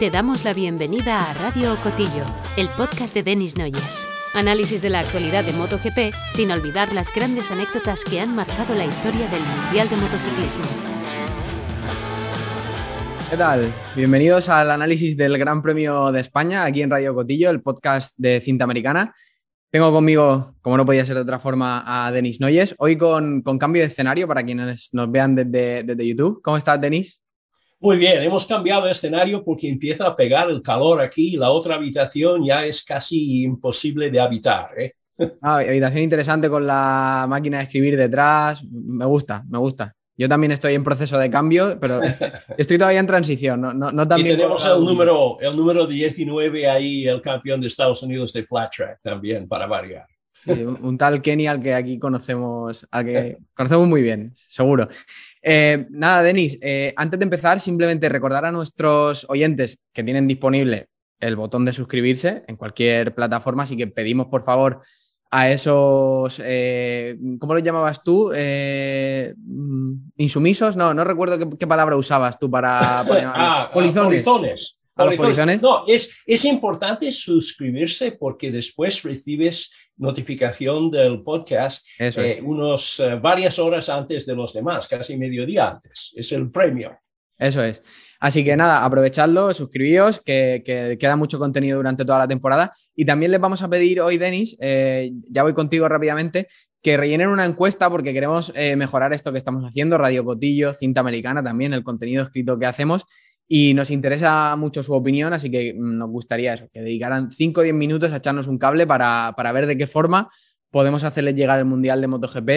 Te damos la bienvenida a Radio Cotillo, el podcast de Denis Noyes. Análisis de la actualidad de MotoGP sin olvidar las grandes anécdotas que han marcado la historia del Mundial de Motociclismo. ¿Qué tal? Bienvenidos al análisis del Gran Premio de España aquí en Radio Cotillo, el podcast de cinta americana. Tengo conmigo, como no podía ser de otra forma, a Denis Noyes. Hoy con, cambio de escenario para quienes nos vean desde, desde YouTube. ¿Cómo estás, Denis? Muy bien, hemos cambiado de escenario porque empieza a pegar el calor aquí y la otra habitación ya es casi imposible de habitar. ¿eh? Ah, habitación interesante con la máquina de escribir detrás. Me gusta, me gusta. Yo también estoy en proceso de cambio, pero estoy, todavía en transición. No, no, también y tenemos el número, el número 19 ahí, el campeón de Estados Unidos de flat track también, para variar. un, tal Kenny al que aquí conocemos, al que conocemos muy bien, seguro. Eh, nada, Denis, eh, antes de empezar, simplemente recordar a nuestros oyentes que tienen disponible el botón de suscribirse en cualquier plataforma, así que pedimos por favor a esos, eh, ¿cómo lo llamabas tú? Eh, mm, ¿Insumisos? No, no recuerdo qué, palabra usabas tú para... ah, polizones. polizones. No, es, es importante suscribirse porque después recibes notificación del podcast eh, unos varias horas antes de los demás, casi mediodía antes. Es el premio. Eso es. Así que nada, aprovechadlo, suscribíos, que, queda mucho contenido durante toda la temporada. Y también les vamos a pedir hoy, Denis, eh, ya voy contigo rápidamente, que rellenen una encuesta porque queremos eh, mejorar esto que estamos haciendo, Radio Cotillo, Cinta Americana también, el contenido escrito que hacemos. Y nos interesa mucho su opinión, así que mm, nos gustaría eso, que dedicaran 5 o 10 minutos a echarnos un cable para, para ver de qué forma podemos hacerles llegar el Mundial de MotoGP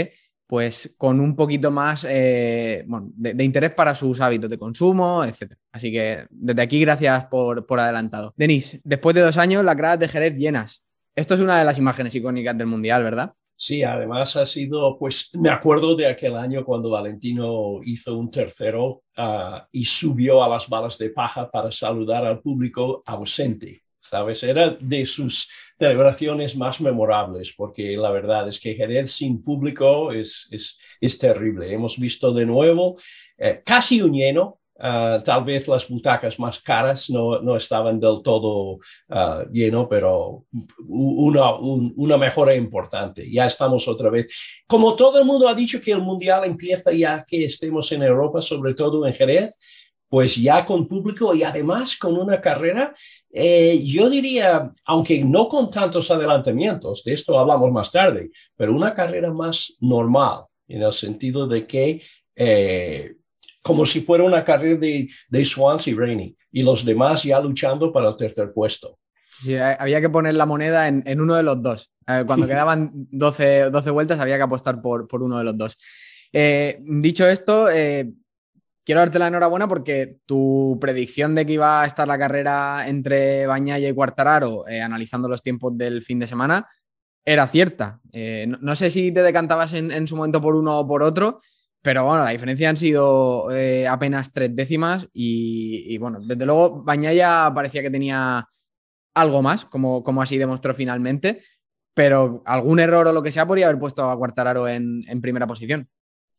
pues con un poquito más eh, de, interés para sus hábitos de consumo, etc. Así que desde aquí, gracias por, adelantado. Denis, después de dos años, las gradas de Jerez llenas. Esto es una de las imágenes icónicas del Mundial, ¿verdad? Sí, además ha sido, pues me acuerdo de aquel año cuando Valentino hizo un tercero ah, y subió a las balas de paja para saludar al público ausente. ¿sabes? Era de sus celebraciones más memorables, porque la verdad es que Jerez sin público es, es, es terrible. Hemos visto de nuevo eh, casi un lleno, Uh, tal vez las butacas más caras no, no estaban del todo uh, lleno, pero una, una mejora importante. Ya estamos otra vez. Como todo el mundo ha dicho que el Mundial empieza ya que estemos en Europa, sobre todo en Jerez, pues ya con público y además con una carrera, eh, yo diría, aunque no con tantos adelantamientos, de esto hablamos más tarde, pero una carrera más normal, en el sentido de que, eh, como si fuera una carrera de, de Swansea Rainy y los demás ya luchando para el tercer puesto. Sí, había que poner la moneda en, uno de los dos. Eh, cuando quedaban 12, 12, vueltas había que apostar por, por uno de los dos. dicho esto, quiero darte la enhorabuena porque tu predicción de que iba a estar la carrera entre Bañaya y Cuartararo, eh, analizando los tiempos del fin de semana, era cierta. Eh, no, sé si te decantabas en, su momento por uno o por otro, pero bueno, la diferencia han sido eh, apenas tres décimas y, bueno, desde luego Bañaya parecía que tenía algo más, como, como así demostró finalmente, pero algún error o lo que sea podría haber puesto a Cuartararo en primera posición.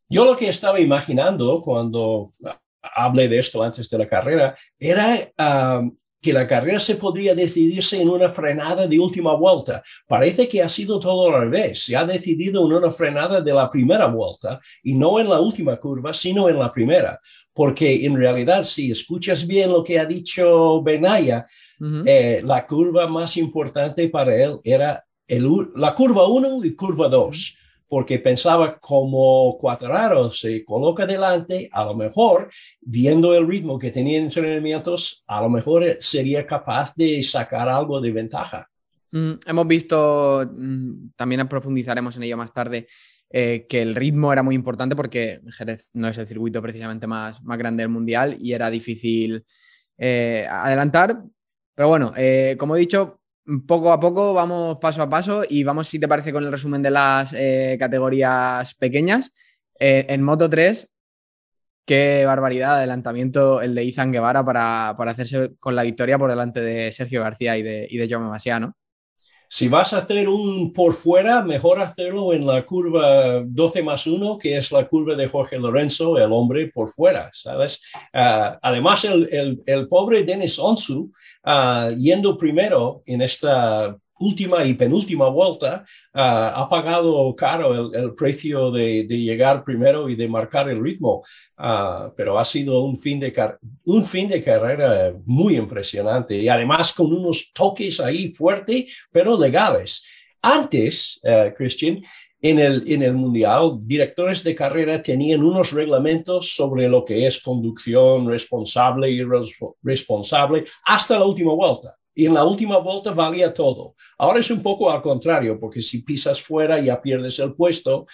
Yo lo que estaba imaginando cuando hablé de esto antes de la carrera era um, que la carrera se podría decidirse en una frenada de última vuelta. Parece que ha sido todo al revés. Se ha decidido en una frenada de la primera vuelta y no en la última curva, sino en la primera. Porque en realidad, si escuchas bien lo que ha dicho Benaya, eh, la curva más importante para él era el, la curva 1 y curva 2 porque pensaba como Cuatraro se coloca delante, a lo mejor, viendo el ritmo que tenía en entrenamientos, a lo mejor sería capaz de sacar algo de ventaja. Mm, hemos visto, mm, también profundizaremos en ello más tarde, eh, que el ritmo era muy importante porque Jerez no es el circuito precisamente más, más grande del mundial y era difícil eh, adelantar. Pero bueno, eh, como he dicho, poco a poco, vamos paso a paso y vamos, si te parece, con el resumen de las eh, categorías pequeñas. Eh, en Moto 3, qué barbaridad de adelantamiento el de Izan Guevara para, hacerse con la victoria por delante de Sergio García y de, y de Jaume Si vas a hacer un por fuera, mejor hacerlo en la curva 12 más 1, que es la curva de Jorge Lorenzo, el hombre por fuera, ¿sabes? Ah, además, el, el, pobre Denis Onsu, ah, yendo primero en esta última y penúltima vuelta ah, ha pagado caro el, precio de, llegar primero y de marcar el ritmo, ah, pero ha sido un fin, de un fin de carrera muy impresionante y además con unos toques ahí fuertes, pero legales. Antes, uh, Christian, en el, en el Mundial, directores de carrera tenían unos reglamentos sobre lo que es conducción responsable y responsable hasta la última vuelta y en la última vuelta valía todo. Ahora es un poco al contrario, porque si pisas fuera ya pierdes el puesto,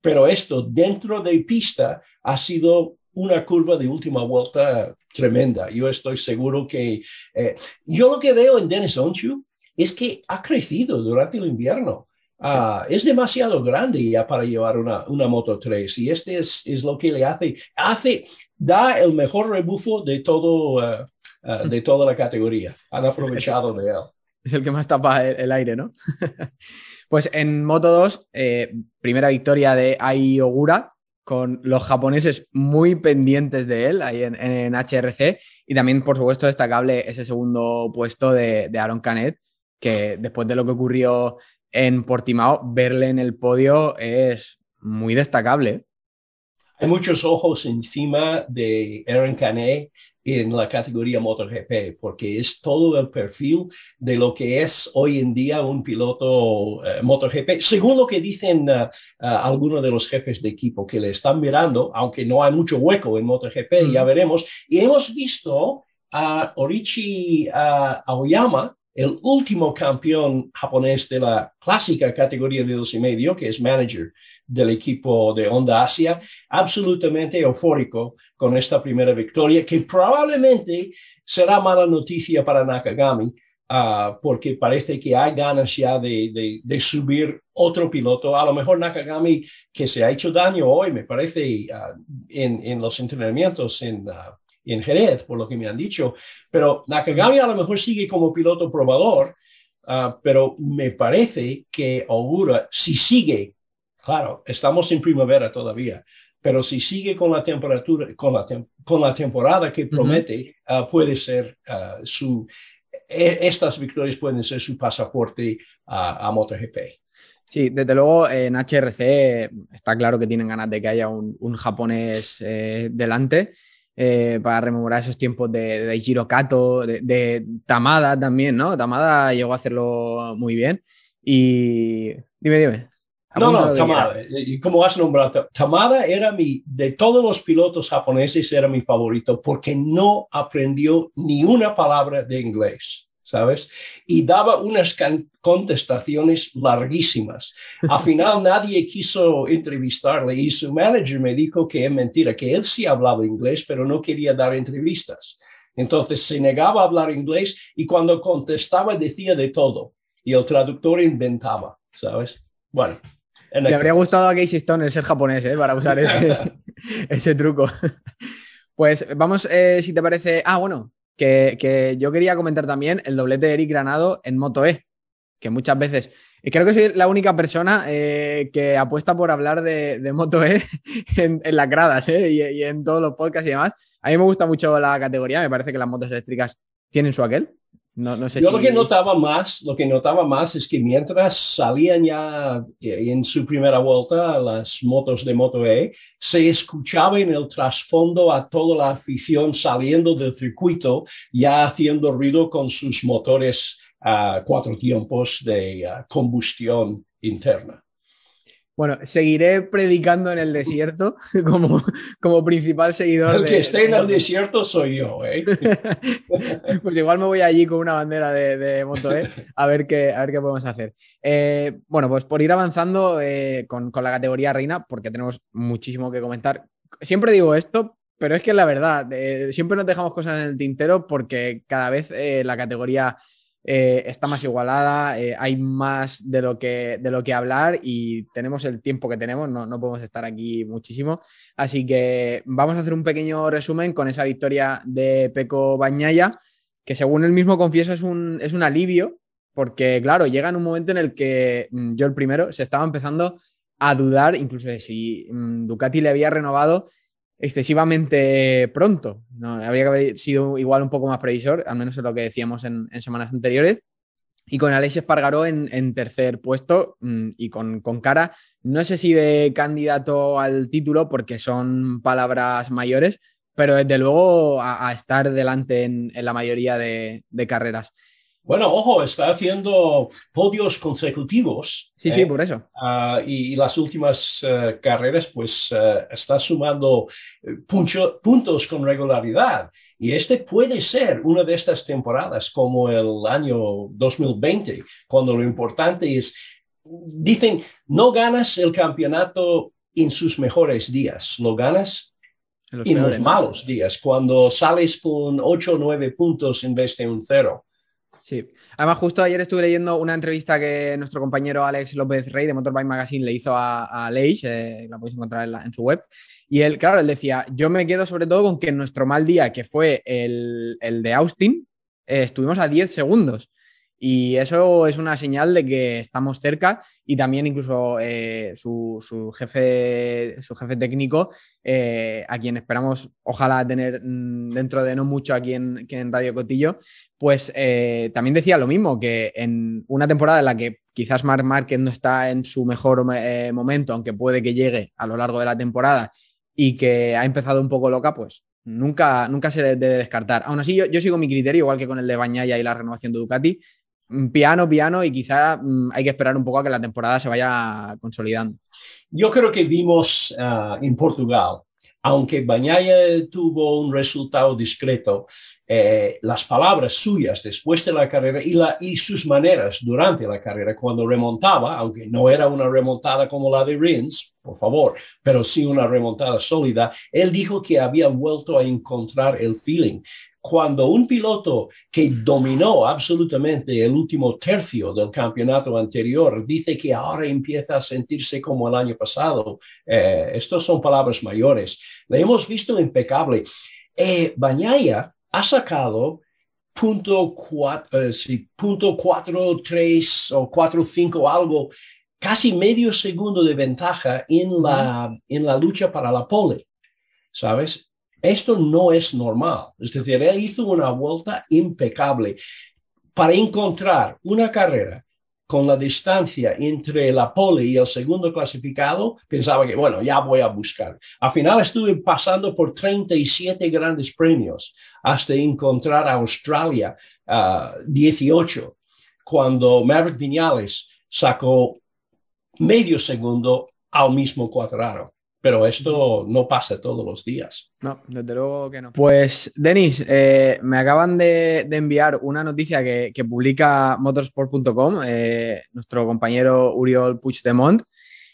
pero esto dentro de pista ha sido una curva de última vuelta tremenda. Yo estoy seguro que eh, yo lo que veo en Dennis Onchu es que ha crecido durante el invierno. Ah, es demasiado grande ya para llevar una, una Moto 3 y este es, es, lo que le hace, hace, da el mejor rebufo de todo, eh, eh, de toda la categoría. Han aprovechado de él. Es el que más tapa el, aire, ¿no? pues en Moto 2, eh, primera victoria de Ai Ogura, con los japoneses muy pendientes de él ahí en, HRC y también, por supuesto, destacable ese segundo puesto de, de Aaron Canet, que después de lo que ocurrió en Portimao, verle en el podio es muy destacable. Hay muchos ojos encima de Aaron Canet en la categoría MotoGP, porque es todo el perfil de lo que es hoy en día un piloto eh, MotoGP, según lo que dicen eh, eh, algunos de los jefes de equipo que le están mirando, aunque no hay mucho hueco en MotoGP, ya veremos. Y hemos visto a Orichi Aoyama, el último campeón japonés de la clásica categoría de dos y medio, que es manager del equipo de Honda Asia, absolutamente eufórico con esta primera victoria, que probablemente será mala noticia para Nakagami, ah, porque parece que hay ganas ya de, subir otro piloto. A lo mejor Nakagami, que se ha hecho daño hoy, me parece, ah, en, los entrenamientos en... Ah, en Jerez, por lo que me han dicho. Pero Nakagami a lo mejor sigue como piloto probador, ah, pero me parece que Ogura, si sigue, claro, estamos en primavera todavía, pero si sigue con la temperatura, con la, con la temporada que promete, ah, puede ser ah, su, e, estas victorias pueden ser su pasaporte a MotoGP. Sí, desde luego en HRC está claro que tienen ganas de que haya un, japonés eh, delante. Eh, para rememorar esos tiempos de, de Kato, de, Tamada también, ¿no? Tamada llegó a hacerlo muy bien. Y dime, dime. No, no, Tamada, como has nombrado, Tamada era mi, de todos los pilotos japoneses, era mi favorito porque no aprendió ni una palabra de inglés. ¿Sabes? Y daba unas contestaciones larguísimas. Al final nadie quiso entrevistarle y su manager me dijo que es mentira, que él sí hablaba inglés, pero no quería dar entrevistas. Entonces se negaba a hablar inglés y cuando contestaba decía de todo y el traductor inventaba, ¿sabes? Bueno. Le habría gustado a Casey Stone ser japonés, ¿eh? Para usar ese, truco. Pues vamos, eh, si te parece. Ah, bueno, que, yo quería comentar también el doblete de Eric Granado en Moto E, que muchas veces, y creo que soy la única persona eh, que apuesta por hablar de, Moto E en, las gradas ¿eh? y, en todos los podcasts y demás. A mí me gusta mucho la categoría, me parece que las motos eléctricas tienen su aquel. No, sé Yo lo que notaba más, lo que notaba más es que mientras salían ya eh, en su primera vuelta las motos de Moto E, se escuchaba en el trasfondo a toda la afición saliendo del circuito, ya haciendo ruido con sus motores a cuatro tiempos de combustión interna. Bueno, seguiré predicando en el desierto como, como principal seguidor. El que esté en el desierto soy yo, ¿eh? pues igual me voy allí con una bandera de, de Moto E a ver qué, a ver qué podemos hacer. Eh, bueno, pues por ir avanzando eh, con, con, la categoría reina, porque tenemos muchísimo que comentar. Siempre digo esto, pero es que la verdad, eh, siempre nos dejamos cosas en el tintero porque cada vez la categoría eh, está más igualada, eh, hay más de lo, que, de lo que hablar y tenemos el tiempo que tenemos, no, no, podemos estar aquí muchísimo. Así que vamos a hacer un pequeño resumen con esa victoria de Peco Bañaya, que según él mismo confiesa es un, es un alivio porque claro, llega en un momento en el que mm, yo el primero se estaba empezando a dudar incluso de si mm, Ducati le había renovado excesivamente pronto. ¿no? Habría que haber sido igual un poco más previsor, al menos es lo que decíamos en, semanas anteriores. Y con Alex Espargaró en, tercer puesto mm, y con, cara, no sé si de candidato al título, porque son palabras mayores, pero desde luego a, estar delante en, la mayoría de carreras. Bueno, ojo, está haciendo podios consecutivos. Sí, sí, ¿eh? por eso. Ah, y, las últimas eh, carreras, pues eh, está sumando puntos con regularidad. Y este puede ser una de estas temporadas, como el año 2020, cuando lo importante es, dicen, no ganas el campeonato en sus mejores días, lo ganas en los, malos días, cuando sales con 8 o 9 puntos en vez de un cero. Sí. Además, justo ayer estuve leyendo una entrevista que nuestro compañero Alex López Rey de Motorbike Magazine le hizo a, Leish, eh, la podéis encontrar en, su web. Y él, claro, él decía, yo me quedo sobre todo con que en nuestro mal día, que fue el, de Austin, eh, estuvimos a 10 segundos. Y eso es una señal de que estamos cerca y también incluso eh, su, jefe, su jefe técnico, eh, a quien esperamos ojalá tener mm, dentro de no mucho aquí en, en Radio Cotillo, pues eh, también decía lo mismo, que en una temporada en la que quizás Mark Marquez no está en su mejor momento, aunque puede que llegue a lo largo de la temporada y que ha empezado un poco loca, pues nunca, nunca se debe descartar. Aún así, yo, yo, sigo mi criterio, igual que con el de Bañaya y la renovación de Ducati, piano, piano y quizá mm, hay que esperar un poco a que la temporada se vaya consolidando. Yo creo que vimos ah, en Portugal, aunque Bañaya tuvo un resultado discreto, eh, las palabras suyas después de la carrera y, y sus maneras durante la carrera, cuando remontaba, aunque no era una remontada como la de Rins, por favor, pero sí una remontada sólida, él dijo que había vuelto a encontrar el feeling cuando un piloto que dominó absolutamente el último tercio del campeonato anterior dice que ahora empieza a sentirse como el año pasado, eh, estas son palabras mayores. Le hemos visto impecable. Eh, Bañaya ha sacado punto cuatro, eh, punto cuatro, tres o cuatro, cinco, algo, casi medio segundo de ventaja en la, en la lucha para la pole. ¿Sabes? Esto no es normal. Es decir, él hizo una vuelta impecable para encontrar una carrera con la distancia entre la pole y el segundo clasificado, pensaba que, bueno, ya voy a buscar. Al final estuve pasando por 37 grandes premios hasta encontrar a Australia 18, ah, cuando Maverick Viñales sacó medio segundo al mismo cuadrado pero esto no pasa todos los días. No, desde luego que no. Pues, Denis, eh, me acaban de, enviar una noticia que, publica motorsport.com, eh, nuestro compañero Uriol Puigdemont,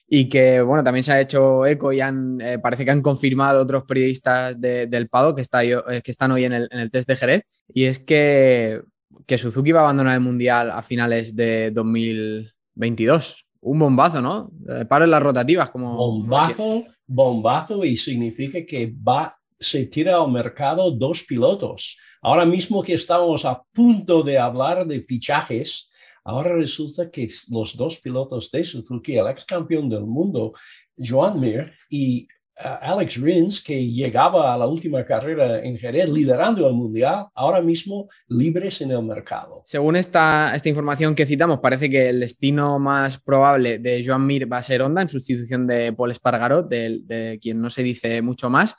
y que, bueno, también se ha hecho eco y han, eh, parece que han confirmado otros periodistas del PADO que, está, que están hoy en el, en el test de Jerez, y es que, que Suzuki va a abandonar el Mundial a finales de 2022 un bombazo, ¿no? Paren las rotativas como... Bombazo bombazo y significa que va, se tira al mercado dos pilotos. Ahora mismo que estamos a punto de hablar de fichajes, ahora resulta que los dos pilotos de Suzuki, el ex campeón del mundo, Joan Mir y Alex Rins, que llegaba a la última carrera en Jerez liderando el mundial, ahora mismo libres en el mercado. Según esta, esta información que citamos, parece que el destino más probable de Joan Mir va a ser Honda en sustitución de Paul Espargaró, de, quien no se dice mucho más,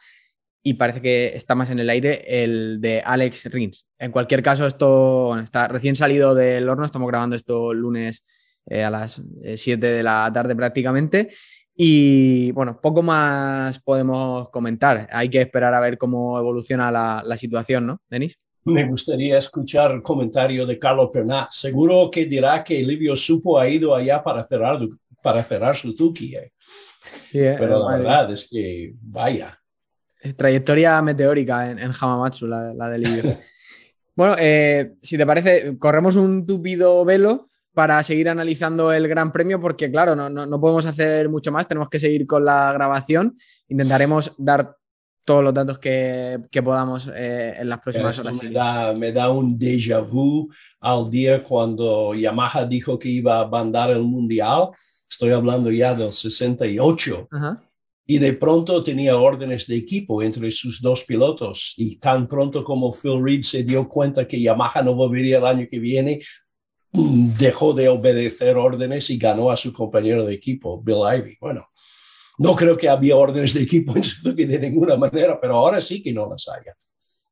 y parece que está más en el aire el de Alex Rins. En cualquier caso, esto está recién salido del horno, estamos grabando esto lunes eh, a las 7 eh, de la tarde prácticamente. Y bueno, poco más podemos comentar. Hay que esperar a ver cómo evoluciona la, situación, ¿no, Denis? Me gustaría escuchar el comentario de Carlos Pernat. Seguro que dirá que Livio Supo ha ido allá para cerrar, para cerrar su Tuki. Eh. Eh, Pero la verdad es que vaya. Trayectoria meteórica en, en Hamamatsu, la, la de Livio. bueno, eh, si te parece, corremos un tupido velo para seguir analizando el Gran Premio, porque claro, no, podemos hacer mucho más, tenemos que seguir con la grabación. Intentaremos dar todos los datos que, podamos eh, en las próximas horas. Me da, me da un déjà vu al día cuando Yamaha dijo que iba a mandar el mundial. Estoy hablando ya del 68. Y de pronto tenía órdenes de equipo entre sus dos pilotos. Y tan pronto como Phil Reed se dio cuenta que Yamaha no volvería el año que viene, dejó de obedecer órdenes y ganó a su compañero de equipo, Bill Ivy. Bueno, no creo que había órdenes de equipo en Suzuki de ninguna manera, pero ahora sí que no las haya.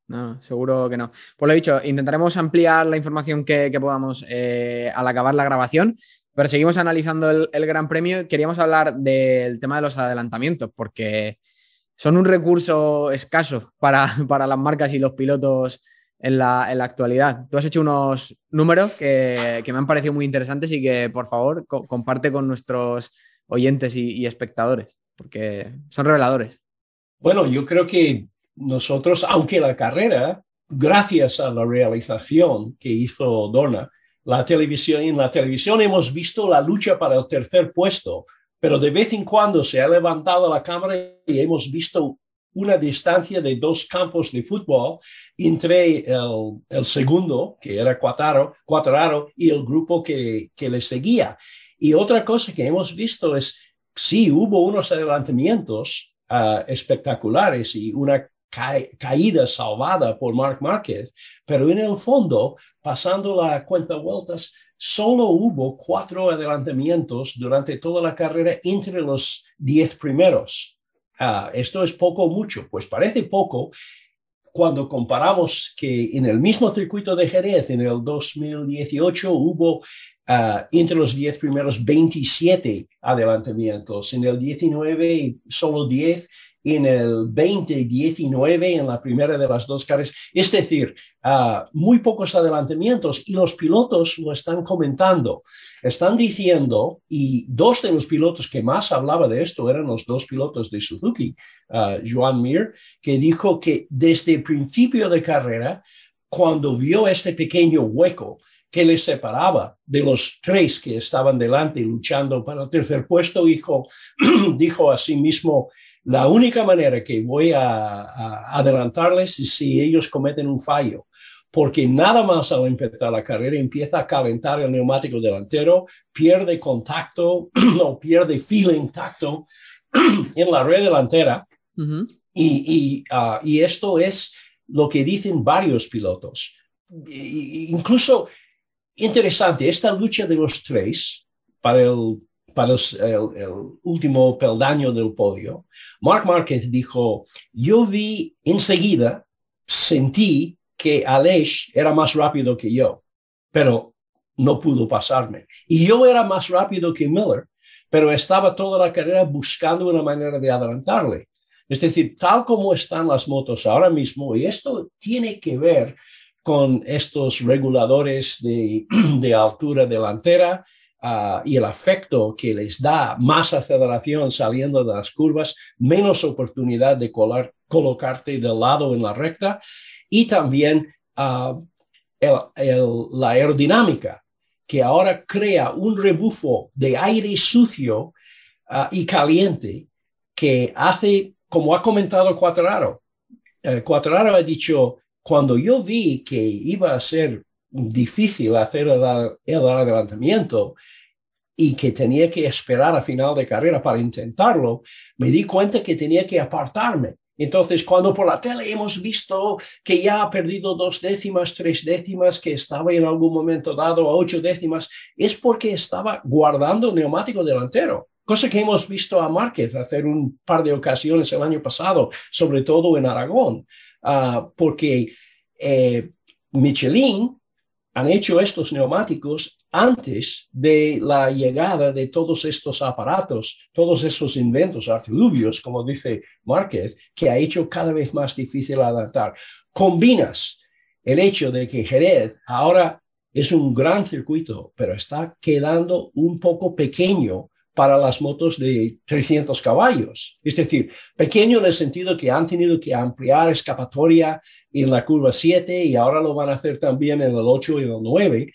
No, seguro que no. Pues lo dicho, intentaremos ampliar la información que, podamos eh, al acabar la grabación, pero seguimos analizando el, Gran Premio. Queríamos hablar del tema de los adelantamientos, porque son un recurso escaso para las marcas y los pilotos en la, actualidad. Tú has hecho unos números que, me han parecido muy interesantes y que, por favor, comparte con nuestros oyentes y, espectadores, porque son reveladores. Bueno, yo creo que nosotros, aunque la carrera, gracias a la realización que hizo Donna, la televisión, en la televisión hemos visto la lucha para el tercer puesto, pero de vez en cuando se ha levantado la cámara y hemos visto una distancia de dos campos de fútbol entre el, el segundo, que era Cuatraro, y el grupo que, que le seguía. Y otra cosa que hemos visto es, sí, hubo unos adelantamientos ah, espectaculares y una caída salvada por Mark Márquez, pero en el fondo, pasando la cuenta vueltas, solo hubo cuatro adelantamientos durante toda la carrera entre los diez primeros. Ah, esto es poco o mucho, pues parece poco cuando comparamos que en el mismo circuito de Jerez en el 2018 hubo Ah, entre los 10 primeros 27 adelantamientos, en el 19 solo 10, en el 20 19 en la primera de las dos carreras. Es decir, uh, muy pocos adelantamientos y los pilotos lo están comentando. Están diciendo, y dos de los pilotos que más hablaba de esto eran los dos pilotos de Suzuki, uh, Joan Mir, que dijo que desde el principio de carrera, cuando vio este pequeño hueco, que le separaba de los tres que estaban delante luchando para el tercer puesto, dijo, dijo a sí mismo, la única manera que voy a, adelantarles es si ellos cometen un fallo, porque nada más al empezar la carrera empieza a calentar el neumático delantero, pierde contacto o pierde feeling tacto en la red delantera. y, ah, y, esto es lo que dicen varios pilotos. incluso interesante, esta lucha de los tres para el, para el, último peldaño del podio, Mark Marquez dijo, yo vi enseguida, sentí que Aleix era más rápido que yo, pero no pudo pasarme. Y yo era más rápido que Miller, pero estaba toda la carrera buscando una manera de adelantarle. Es decir, tal como están las motos ahora mismo, y esto tiene que ver con estos reguladores de, altura delantera ah, y el efecto que les da más aceleración saliendo de las curvas, menos oportunidad de colocarte de lado en la recta y también ah, la aerodinámica que ahora crea un rebufo de aire sucio ah, y caliente que hace, como ha comentado Cuatraro, eh, Cuatraro ha dicho, cuando yo vi que iba a ser difícil hacer el, adelantamiento y que tenía que esperar a final de carrera para intentarlo, me di cuenta que tenía que apartarme. Entonces, cuando por la tele hemos visto que ya ha perdido dos décimas, tres décimas, que estaba en algún momento dado a ocho décimas, es porque estaba guardando neumático delantero, cosa que hemos visto a Márquez hacer un par de ocasiones el año pasado, sobre todo en Aragón. Ah, porque eh, Michelin han hecho estos neumáticos antes de la llegada de todos estos aparatos, todos esos inventos artiluvios, como dice Márquez, que ha hecho cada vez más difícil adaptar. Combinas el hecho de que Jerez ahora es un gran circuito, pero está quedando un poco pequeño para las motos de 300 caballos. Es decir, pequeño en el sentido que han tenido que ampliar escapatoria en la curva 7 y ahora lo van a hacer también en el 8 y el 9.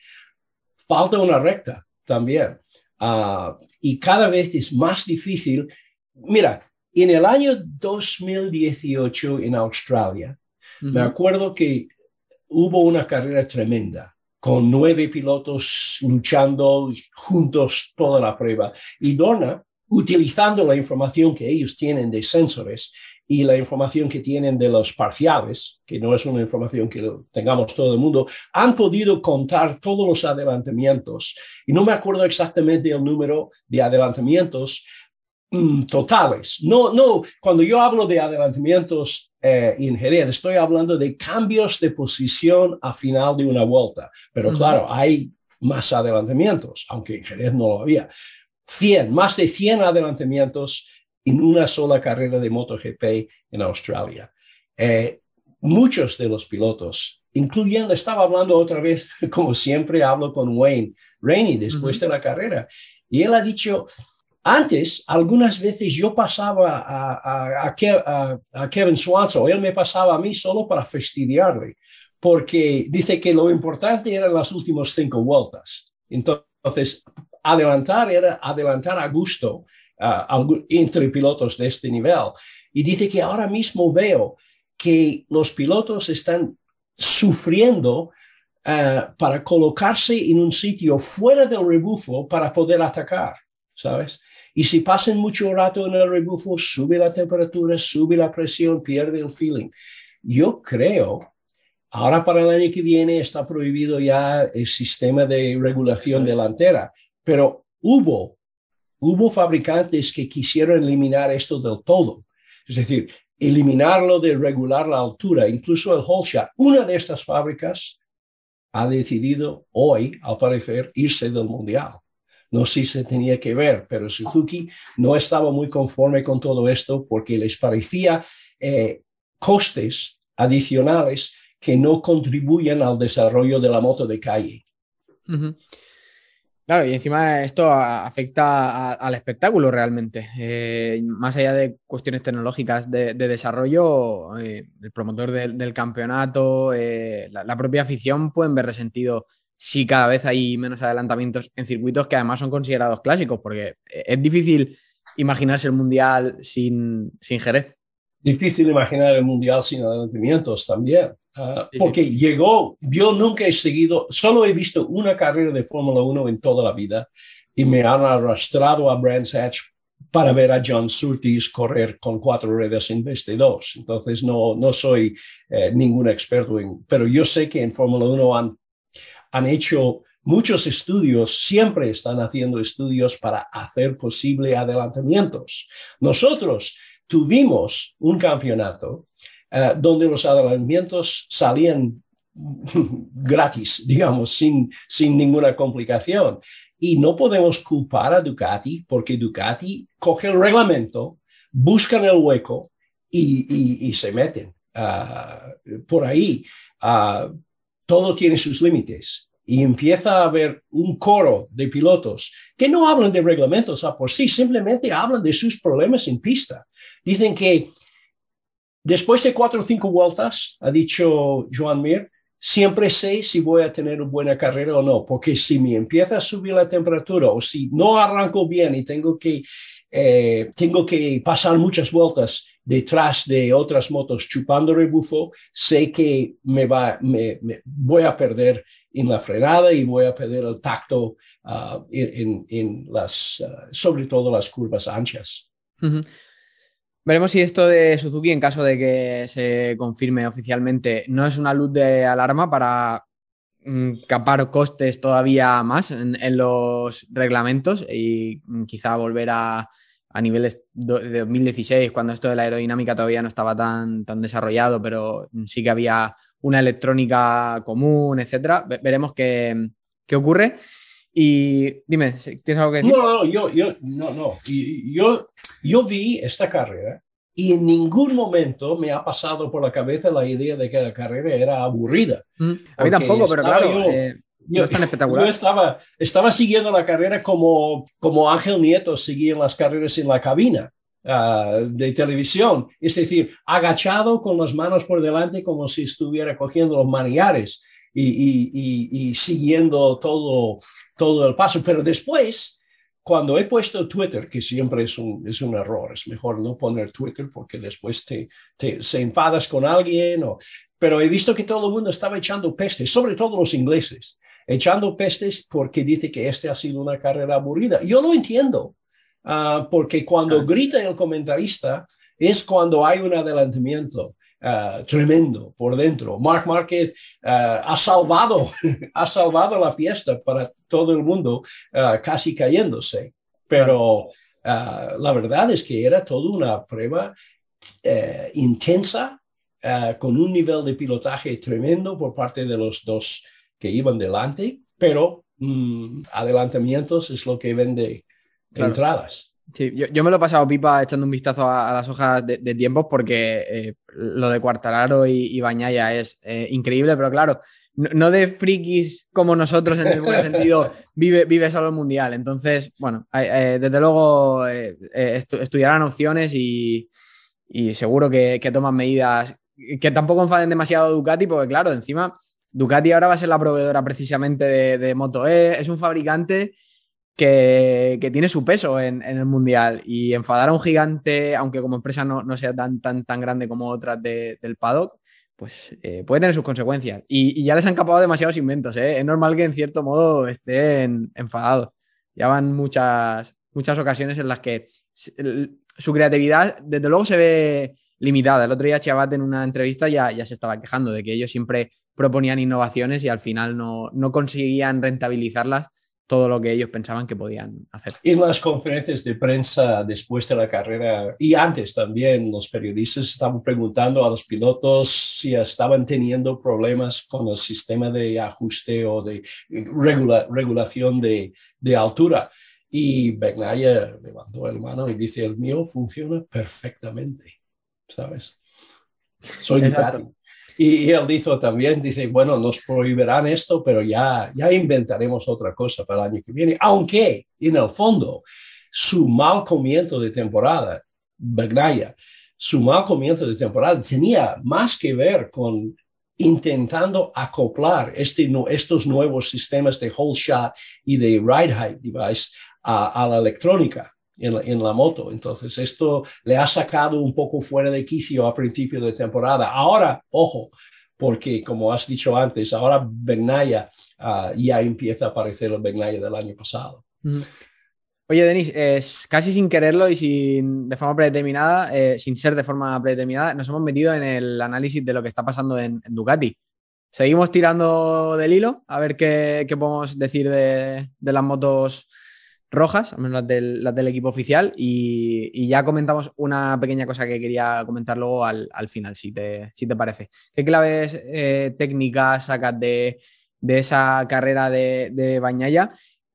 Falta una recta también. Ah, y cada vez es más difícil. Mira, En el año 2018 en Australia, me acuerdo que hubo una carrera tremenda con nueve pilotos luchando juntos toda la prueba. Y Dorna, utilizando la información que ellos tienen de sensores y la información que tienen de los parciales, que no es una información que tengamos todo el mundo, han podido contar todos los adelantamientos. Y no me acuerdo exactamente el número de adelantamientos mm, totales. No, no, cuando yo hablo de adelantamientos eh, Jerez, estoy hablando de cambios de posición a final de una vuelta. Pero claro, hay más adelantamientos, aunque en Jerez no lo había. 100, más de 100 adelantamientos en una sola carrera de MotoGP en Australia. Eh, muchos de los pilotos, incluyendo, estaba hablando otra vez, como siempre hablo con Wayne Rainey después de la carrera, y él ha dicho, antes, algunas veces yo pasaba a, a, Kevin Swanson, él me pasaba a mí solo para fastidiarle, porque dice que lo importante eran las últimas cinco vueltas. Entonces, adelantar era adelantar a gusto entre pilotos de este nivel. Y dice que ahora mismo veo que los pilotos están sufriendo eh, para colocarse en un sitio fuera del rebufo para poder atacar, ¿sabes? Y si pasan mucho rato en el rebufo, sube la temperatura, sube la presión, pierde el feeling. Yo creo, ahora para el año que viene está prohibido ya el sistema de regulación delantera, pero hubo Hubo fabricantes que quisieron eliminar esto del todo, es decir, eliminarlo de regular la altura, incluso el Holshot. Una de estas fábricas ha decidido hoy, al parecer, irse del mundial. No sé si se tenía que ver, pero Suzuki no estaba muy conforme con todo esto porque les parecía eh, costes adicionales que no contribuyen al desarrollo de la moto de calle. Claro, y encima esto afecta al espectáculo realmente. Eh, más allá de cuestiones tecnológicas de, desarrollo, eh, el promotor del campeonato, eh, la, propia afición pueden ver resentido si cada vez hay menos adelantamientos en circuitos que además son considerados clásicos, porque es difícil imaginarse el Mundial sin, sin Jerez. Difícil imaginar el Mundial sin adelantamientos también. Ah, porque llegó, yo nunca he seguido, solo he visto una carrera de Fórmula 1 en toda la vida y me han arrastrado a Brands Hatch para ver a John Surtees correr con cuatro ruedas en vez de dos. Entonces no, no soy eh, ningún experto en, pero yo sé que en Fórmula 1 han, han hecho muchos estudios, siempre están haciendo estudios para hacer posible adelantamientos. Nosotros tuvimos un campeonato eh, donde los adelantamientos salían gratis, digamos, sin, sin ninguna complicación. Y no podemos culpar a Ducati porque Ducati coge el reglamento, buscan el hueco y, y, se meten uh, por ahí. Uh, todo tiene sus límites y empieza a haber un coro de pilotos que no hablan de reglamentos a por sí, simplemente hablan de sus problemas en pista. Dicen que Después de cuatro o cinco vueltas, ha dicho Joan Mir, siempre sé si voy a tener una buena carrera o no, porque si me empieza a subir la temperatura o si no arranco bien y tengo que, eh, tengo que pasar muchas vueltas detrás de otras motos chupando rebufo, sé que me, va, me, voy a perder en la frenada y voy a perder el tacto ah, en, en, las, ah, sobre todo las curvas anchas. Veremos si esto de Suzuki, en caso de que se confirme oficialmente, no es una luz de alarma para mm, capar costes todavía más en, los reglamentos y mm, quizá volver a, niveles de 2016, cuando esto de la aerodinámica todavía no estaba tan, tan desarrollado, pero sí que había una electrónica común, etcétera. Veremos qué, ocurre. Y dime, ¿tienes algo que decir? No, no, yo, yo, no, no. Yo, yo vi esta carrera y en ningún momento me ha pasado por la cabeza la idea de que la carrera era aburrida. Mm, a mí tampoco, pero claro, yo, eh, no es tan espectacular. Yo estaba, estaba siguiendo la carrera como, como Ángel Nieto seguía las carreras en la cabina. Ah, de televisión, es decir, agachado con las manos por delante como si estuviera cogiendo los maniares y, y, y, y siguiendo todo, todo el paso. Pero después, cuando he puesto Twitter, que siempre es un, es un error, es mejor no poner Twitter porque después te, te se enfadas con alguien, o, pero he visto que todo el mundo estaba echando pestes, sobre todo los ingleses, echando pestes porque dice que este ha sido una carrera aburrida. Yo lo entiendo, uh, porque cuando grita el comentarista es cuando hay un adelantamiento. Uh, tremendo por dentro. Mark Márquez uh, ha salvado, ha salvado la fiesta para todo el mundo, uh, casi cayéndose. Pero la verdad es que era toda una prueba eh, intensa, con un nivel de pilotaje tremendo por parte de los dos que iban delante, pero mm, adelantamientos es lo que vende entradas. Sí, yo, me lo he pasado pipa echando un vistazo a, las hojas de, tiempos porque eh, lo de Cuartararo y, Bañaya es eh, increíble, pero claro, no, de frikis como nosotros en el buen sentido, vive, vive solo el mundial. Entonces, bueno, eh, desde luego estudiarán opciones y, seguro que, toman medidas que tampoco enfaden demasiado a Ducati, porque claro, encima Ducati ahora va a ser la proveedora precisamente de, de Moto E, es un fabricante que, tiene su peso en, el Mundial y enfadar a un gigante, aunque como empresa no, sea tan, tan, tan grande como otras del paddock, pues eh, puede tener sus consecuencias. Y, ya les han capado demasiados inventos, ¿eh? Es normal que en cierto modo estén enfadados. Ya van muchas, muchas ocasiones en las que su creatividad, desde luego, se ve limitada. El otro día Chabat en una entrevista ya, ya se estaba quejando de que ellos siempre proponían innovaciones y al final no, no conseguían rentabilizarlas todo lo que ellos pensaban que podían hacer. En las conferencias de prensa después de la carrera y antes también, los periodistas estaban preguntando a los pilotos si estaban teniendo problemas con el sistema de ajuste o de regulación de, de altura. Y Begnaya levantó el mano y dice, el mío funciona perfectamente, ¿sabes? Soy y, él dijo también, dice, bueno, nos prohibirán esto, pero ya, ya inventaremos otra cosa para el año que viene, aunque en el fondo su mal comienzo de temporada, Bagnaya, su mal comienzo de temporada tenía más que ver con intentando acoplar este, estos nuevos sistemas de whole shot y de ride height device a, a la electrónica en la, moto. Entonces, esto le ha sacado un poco fuera de quicio a principio de temporada. Ahora, ojo, porque como has dicho antes, ahora Bernaya ah, ya empieza a aparecer el Bernaya del año pasado. Oye, Denis, casi sin quererlo y sin, de forma predeterminada, eh, sin ser de forma predeterminada, nos hemos metido en el análisis de lo que está pasando en, Ducati. Seguimos tirando del hilo, a ver qué, podemos decir de, de las motos rojas, al menos las del, equipo oficial, y, ya comentamos una pequeña cosa que quería comentar luego al, final, si te, si te, parece. ¿Qué claves eh, técnicas sacas de, esa carrera de, de Bañaya?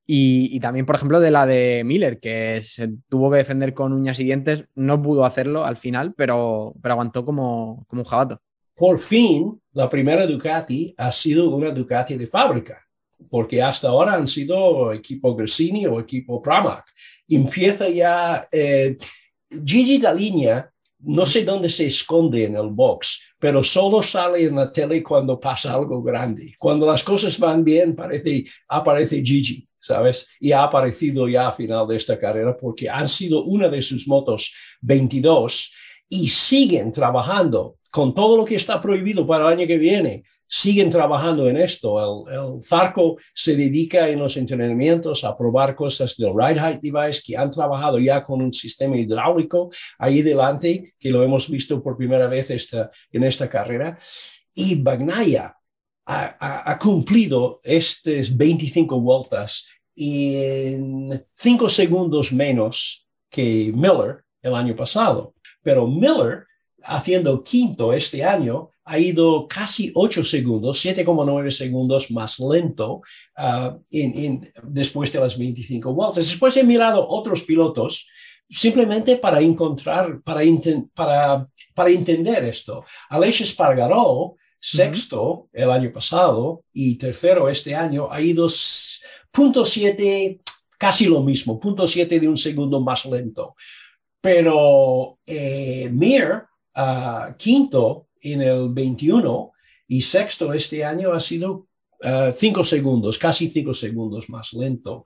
Y, también, por ejemplo, de la de Miller, que se tuvo que defender con uñas y dientes, no pudo hacerlo al final, pero, pero aguantó como, como un jabato. Por fin, la primera Ducati ha sido una Ducati de fábrica porque hasta ahora han sido equipo Gresini o equipo Pramac. Empieza ya eh, Gigi Dalinia, no sé dónde se esconde en el box, pero solo sale en la tele cuando pasa algo grande. Cuando las cosas van bien, parece, aparece Gigi. ¿sabes? Y ha aparecido ya a final de esta carrera porque han sido una de sus motos 22 y siguen trabajando con todo lo que está prohibido para el año que viene siguen trabajando en esto. El, Zarco se dedica en los entrenamientos a probar cosas del Ride Height Device que han trabajado ya con un sistema hidráulico ahí delante, que lo hemos visto por primera vez esta, en esta carrera. Y Bagnaya ha, ha, cumplido estas 25 vueltas en 5 segundos menos que Miller el año pasado. Pero Miller, haciendo quinto este año, ha ido casi 8 segundos, 7,9 segundos más lento uh, después de las 25 vueltas. Después he mirado otros pilotos simplemente para encontrar, para, para, para entender esto. Aleix Espargaró, sexto el año pasado y tercero este año, ha ido 0.7, casi lo mismo, 0.7 de un segundo más lento. Pero eh, Mir, uh, quinto, en el 21 y sexto este año ha sido 5 eh, segundos, casi 5 segundos más lento.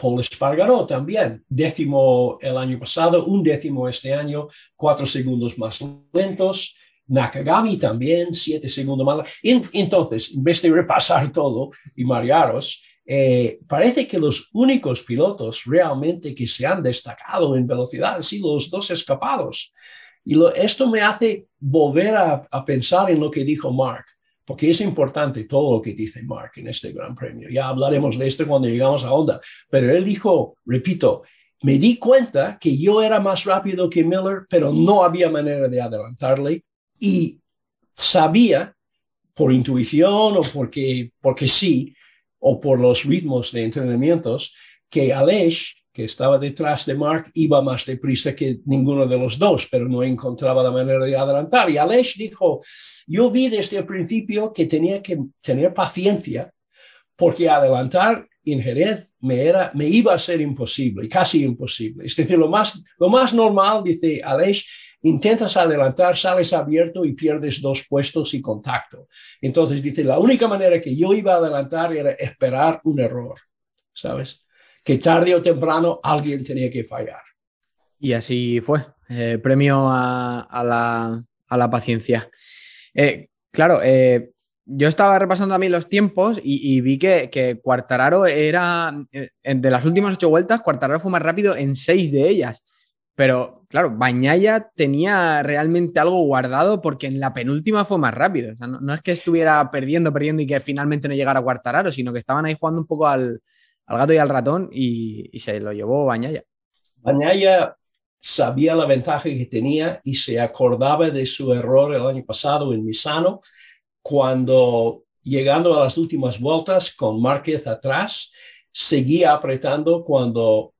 Paul Espargaró también, décimo el año pasado, un décimo este año, cuatro segundos más lentos. Nakagami también, siete segundos más. Entonces, en vez de repasar todo y marearos, eh, parece que los únicos pilotos realmente que se han destacado en velocidad han sido los dos escapados. Y esto me hace volver a, pensar en lo que dijo Mark, porque es importante todo lo que dice Mark en este Gran Premio. Ya hablaremos de esto cuando llegamos a Honda, pero él dijo, repito, me di cuenta que yo era más rápido que Miller, pero no había manera de adelantarle y sabía por intuición o porque, porque sí, o por los ritmos de entrenamientos, que Aleix, que estaba detrás de Mark, iba más deprisa que ninguno de los dos, pero no encontraba la manera de adelantar. Y Aleix dijo, yo vi desde el principio que tenía que tener paciencia, porque adelantar en Jerez me, era, me iba a ser imposible, casi imposible. Es decir, lo más, lo más normal, dice Aleix, intentas adelantar, sales abierto y pierdes dos puestos y contacto. Entonces dice, la única manera que yo iba a adelantar era esperar un error, ¿sabes? Que tarde o temprano alguien tenía que fallar. Y así fue. Eh, premio a, la, paciencia. Eh, claro, eh, yo estaba repasando a mí los tiempos y, vi que, que, Cuartararo era, de las últimas ocho vueltas, Cuartararo fue más rápido en seis de ellas. Pero claro, Bañaya tenía realmente algo guardado porque en la penúltima fue más rápido. no, es que estuviera perdiendo, perdiendo y que finalmente no llegara a Cuartararo, sino que estaban ahí jugando un poco al, gato y al ratón y, se lo llevó Bañaya. Bañaya sabía la ventaja que tenía y se acordaba de su error el año pasado en Misano, cuando llegando a las últimas vueltas con Márquez atrás, seguía apretando cuando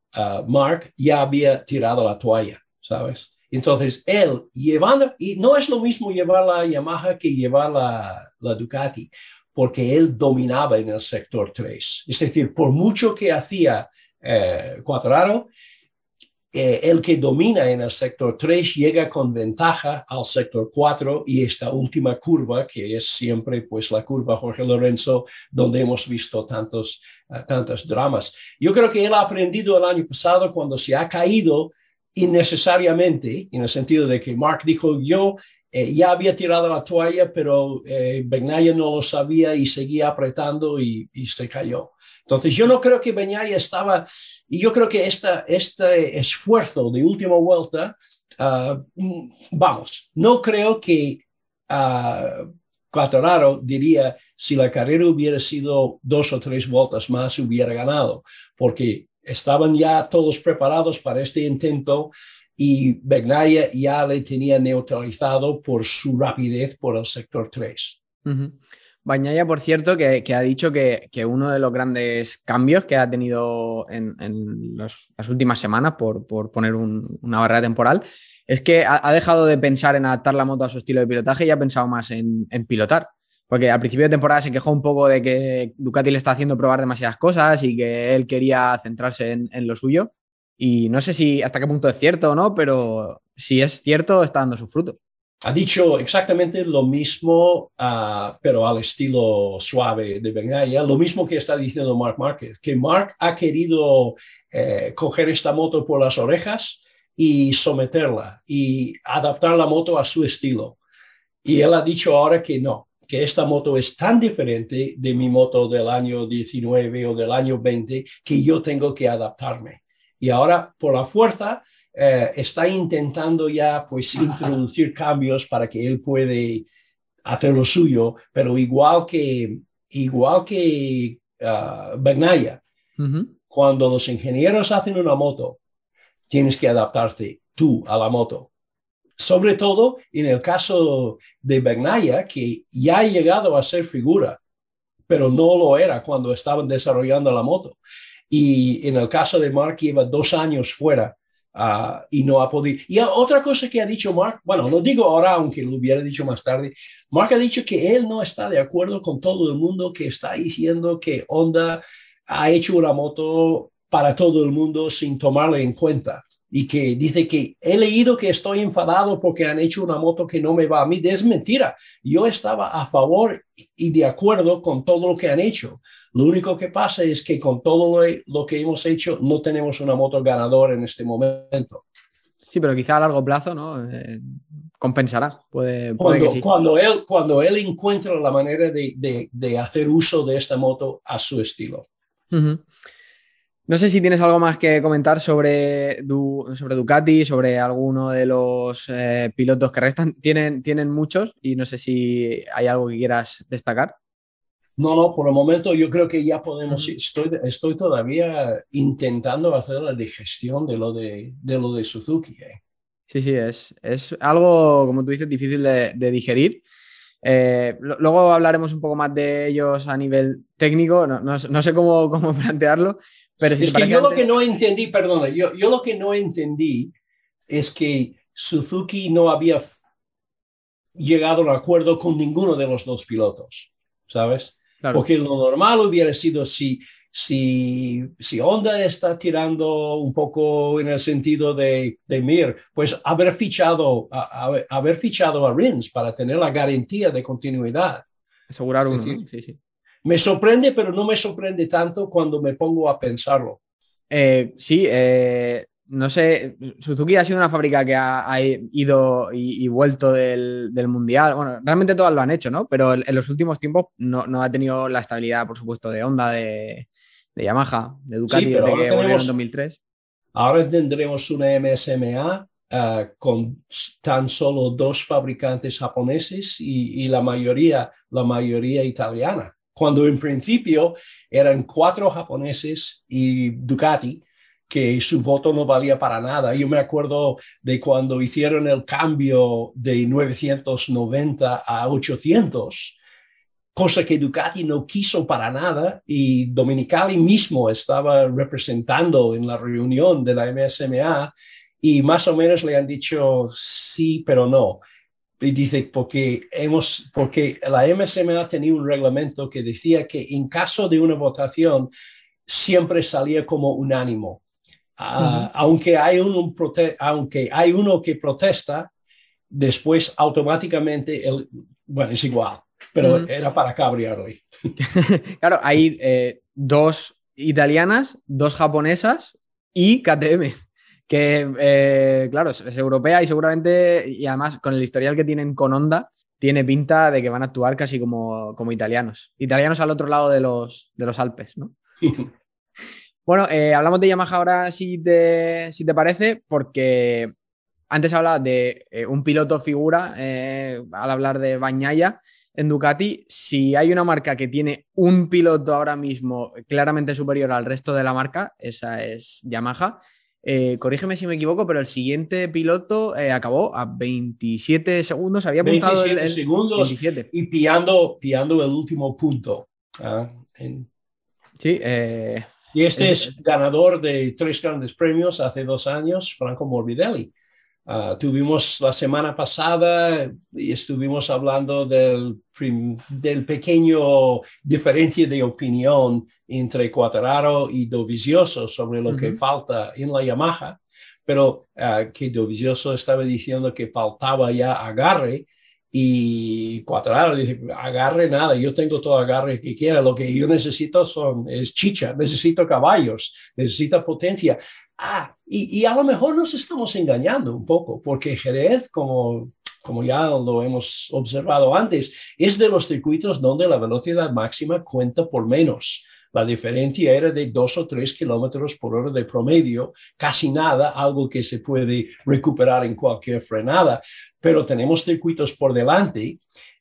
Mark ya había tirado la toalla, ¿sabes? Entonces, él llevando, y no es lo mismo llevar la Yamaha que llevar la, la Ducati, porque él dominaba en el sector 3. Es decir, por mucho que hacía eh, Cuadraro, eh, el que domina en el sector 3 llega con ventaja al sector 4 y esta última curva, que es siempre pues la curva Jorge Lorenzo, donde hemos visto tantos, uh, tantos dramas. Yo creo que él ha aprendido el año pasado cuando se ha caído innecesariamente, en el sentido de que Mark dijo, yo eh, ya había tirado la toalla, pero eh, no lo sabía y seguía apretando y, se cayó. Entonces, yo no creo que Beñaya estaba, y yo creo que esta, este esfuerzo de última vuelta, ah, vamos, no creo que uh, diría, si la carrera hubiera sido dos o tres vueltas más, hubiera ganado, porque estaban ya todos preparados para este intento y Begnaya ya le tenía neutralizado por su rapidez por el sector 3. Bañaya, por cierto, que, ha dicho que, uno de los grandes cambios que ha tenido en, las últimas semanas, por, poner una barrera temporal, es que ha, dejado de pensar en adaptar la moto a su estilo de pilotaje y ha pensado más en, pilotar. Porque al principio de temporada se quejó un poco de que Ducati le está haciendo probar demasiadas cosas y que él quería centrarse en, en lo suyo. Y no sé si hasta qué punto es cierto o no, pero si es cierto, está dando sus frutos ha dicho exactamente lo mismo, uh, pero al estilo suave de Bengaya, lo mismo que está diciendo Mark Márquez, que Mark ha querido eh, coger esta moto por las orejas y someterla y adaptar la moto a su estilo. Y él ha dicho ahora que no, que esta moto es tan diferente de mi moto del año 19 o del año 20 que yo tengo que adaptarme. Y ahora, por la fuerza, eh, está intentando ya pues introducir cambios para que él puede hacer lo suyo, pero igual que, igual que uh, cuando los ingenieros hacen una moto, tienes que adaptarte tú a la moto. Sobre todo en el caso de Bagnaya, que ya ha llegado a ser figura, pero no lo era cuando estaban desarrollando la moto. Y en el caso de Mark, lleva dos años fuera Ah, y no ha podido. Y otra cosa que ha dicho Mark, bueno, lo digo ahora, aunque lo hubiera dicho más tarde, Mark ha dicho que él no está de acuerdo con todo el mundo que está diciendo que Honda ha hecho una moto para todo el mundo sin tomarle en cuenta. y que dice que he leído que estoy enfadado porque han hecho una moto que no me va a mí. Es mentira. Yo estaba a favor y de acuerdo con todo lo que han hecho. Lo único que pasa es que con todo lo, que hemos hecho no tenemos una moto ganadora en este momento. Sí, pero quizá a largo plazo, ¿no? Eh, compensará. Puede, cuando, él, cuando él encuentra la manera de, hacer uso de esta moto a su estilo. No sé si tienes algo más que comentar sobre, sobre Ducati, sobre alguno de los eh, pilotos que restan. Tienen, tienen muchos y no sé si hay algo que quieras destacar. No, no, por el momento yo creo que ya podemos, estoy, estoy todavía intentando hacer la digestión de lo de, de lo de Suzuki. Eh. Sí, sí, es, es algo, como tú dices, difícil de, digerir. Eh, luego hablaremos un poco más de ellos a nivel técnico, no, no, no sé cómo, cómo plantearlo, es que yo lo que no entendí, perdona, yo, yo lo que no entendí es que Suzuki no había llegado a un acuerdo con ninguno de los dos pilotos, ¿sabes? Porque lo normal hubiera sido si, si, si Honda está tirando un poco en el sentido de, de Mir, pues haber fichado, a, haber fichado a Rins para tener la garantía de continuidad. Asegurar uno, sí, sí. Me sorprende, pero no me sorprende tanto cuando me pongo a pensarlo. Eh, sí, eh, no sé, Suzuki ha sido una fábrica que ha, ido y, vuelto del, mundial. Bueno, realmente todas lo han hecho, ¿no? Pero en, los últimos tiempos no, ha tenido la estabilidad, por supuesto, de Honda, de, Yamaha, de Ducati, desde que volvieron en 2003. Ahora tendremos una MSMA eh, con tan solo dos fabricantes japoneses y, y, la mayoría, la mayoría italiana cuando en principio eran cuatro japoneses y Ducati, que su voto no valía para nada. Yo me acuerdo de cuando hicieron el cambio de 990 a 800, cosa que Ducati no quiso para nada y Dominicali mismo estaba representando en la reunión de la MSMA y más o menos le han dicho sí, pero no y dice, porque, hemos, porque la MSMA tenía un reglamento que decía que en caso de una votación siempre salía como unánimo. Ah, aunque, hay un aunque hay uno que protesta, después automáticamente, el, bueno, es igual, pero era para cabrear hoy. claro, hay eh, dos italianas, dos japonesas y KTM que, eh, claro, es, europea y seguramente, y además con el historial que tienen con Honda, tiene pinta de que van a actuar casi como, como italianos. Italianos al otro lado de los, de los Alpes, ¿no? bueno, eh, hablamos de Yamaha ahora, si te, si te parece, porque antes hablaba de eh, un piloto figura al hablar de Bañaya en Ducati. Si hay una marca que tiene un piloto ahora mismo claramente superior al resto de la marca, esa es Yamaha. Eh, corrígeme si me equivoco, pero el siguiente piloto eh, acabó a 27 segundos. Había apuntado 27 el, segundos y pillando, pillando el último punto. Ah, sí. Eh, y este es ganador de tres grandes premios hace dos años, Franco Morbidelli. Ah, tuvimos la semana pasada y estuvimos hablando del, del pequeño diferencia de opinión entre Quattraro y Dovizioso sobre lo que falta en la Yamaha, pero uh, que Dovizioso estaba diciendo que faltaba ya agarre y Cuadrado dice, agarre nada, yo tengo todo agarre que quiera, lo que yo necesito son, es chicha, necesito caballos, necesito potencia. Ah, y, y a lo mejor nos estamos engañando un poco, porque Jerez, como, como ya lo hemos observado antes, es de los circuitos donde la velocidad máxima cuenta por menos. La diferencia era de dos o tres kilómetros por hora de promedio, casi nada, algo que se puede recuperar en cualquier frenada. Pero tenemos circuitos por delante,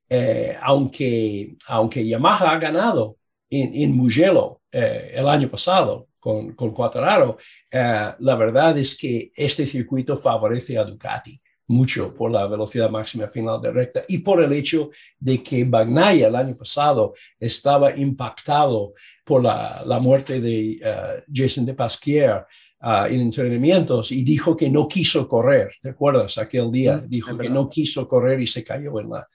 eh, aunque, aunque Yamaha ha ganado en, Mugello eh, el año pasado con, con Quattraro, eh, la verdad es que este circuito favorece a Ducati mucho por la velocidad máxima final de recta y por el hecho de que Bagnaia el año pasado estaba impactado por la, la muerte de uh, Jason de Pasquier uh, en entrenamientos y dijo que no quiso correr, ¿te acuerdas? Aquel día dijo que no quiso correr y se cayó en la,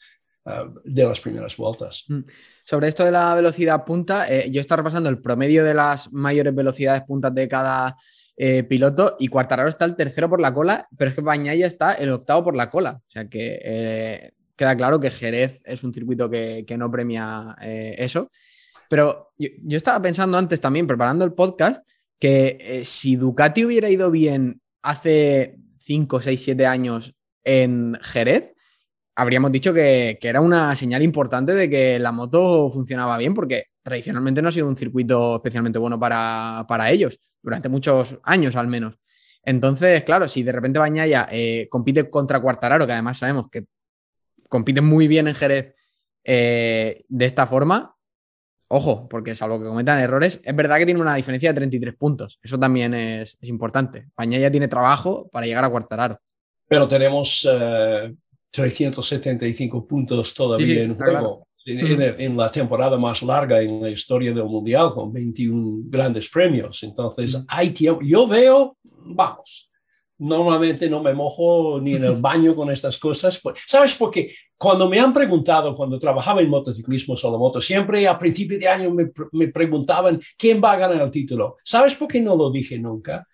de las primeras vueltas. Mm. Sobre esto de la velocidad punta, eh, yo estaba repasando el promedio de las mayores velocidades puntas de cada eh, piloto y Cuartararo está el tercero por la cola, pero es que Bañaya está el octavo por la cola. O sea que eh, queda claro que Jerez es un circuito que, no premia eso. Pero yo, yo, estaba pensando antes también, preparando el podcast, que si Ducati hubiera ido bien hace 5, 6, 7 años en Jerez, habríamos dicho que, era una señal importante de que la moto funcionaba bien, porque tradicionalmente no ha sido un circuito especialmente bueno para, ellos, durante muchos años al menos. Entonces, claro, si de repente Bañaya eh, compite contra Cuartararo, que además sabemos que compite muy bien en Jerez eh, de esta forma, ojo, porque salvo que cometan errores, es verdad que tiene una diferencia de 33 puntos. Eso también es, importante. Bañaya tiene trabajo para llegar a Cuartararo. Pero tenemos eh, 375 puntos todavía en juego. En, la temporada más larga en la historia del Mundial, con 21 grandes premios. Entonces, hay tiempo. Yo veo, vamos, normalmente no me mojo ni en el baño con estas cosas. Pues, ¿Sabes por qué? Cuando me han preguntado, cuando trabajaba en motociclismo solo moto, siempre a principio de año me, me preguntaban quién va a ganar el título. ¿Sabes por qué no lo dije nunca?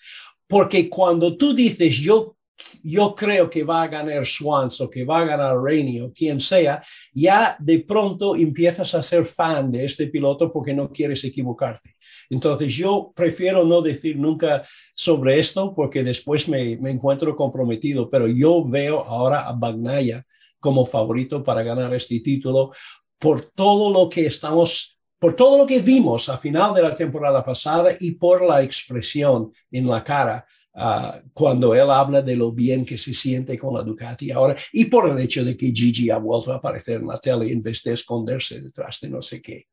Porque cuando tú dices yo yo creo que va a ganar Swans o que va a ganar Rainey quien sea, ya de pronto empiezas a ser fan de este piloto porque no quieres equivocarte. Entonces yo prefiero no decir nunca sobre esto porque después me, me encuentro comprometido, pero yo veo ahora a Bagnaya como favorito para ganar este título por todo lo que estamos por todo lo que vimos a final de la temporada pasada y por la expresión en la cara Ah, cuando él habla de lo bien que se siente con la Ducati ahora y por el hecho de que Gigi ha vuelto a aparecer en la tele en vez de esconderse detrás de no sé qué.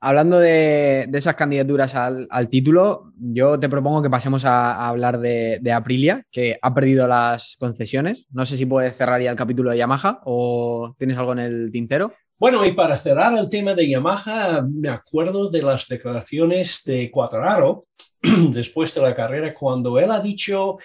Hablando de, esas candidaturas al, título, yo te propongo que pasemos a, hablar de, Aprilia, que ha perdido las concesiones. No sé si puedes cerrar ya el capítulo de Yamaha o tienes algo en el tintero. Bueno, y para cerrar el tema de Yamaha, me acuerdo de las declaraciones de Quattraro después de la carrera, cuando él ha dicho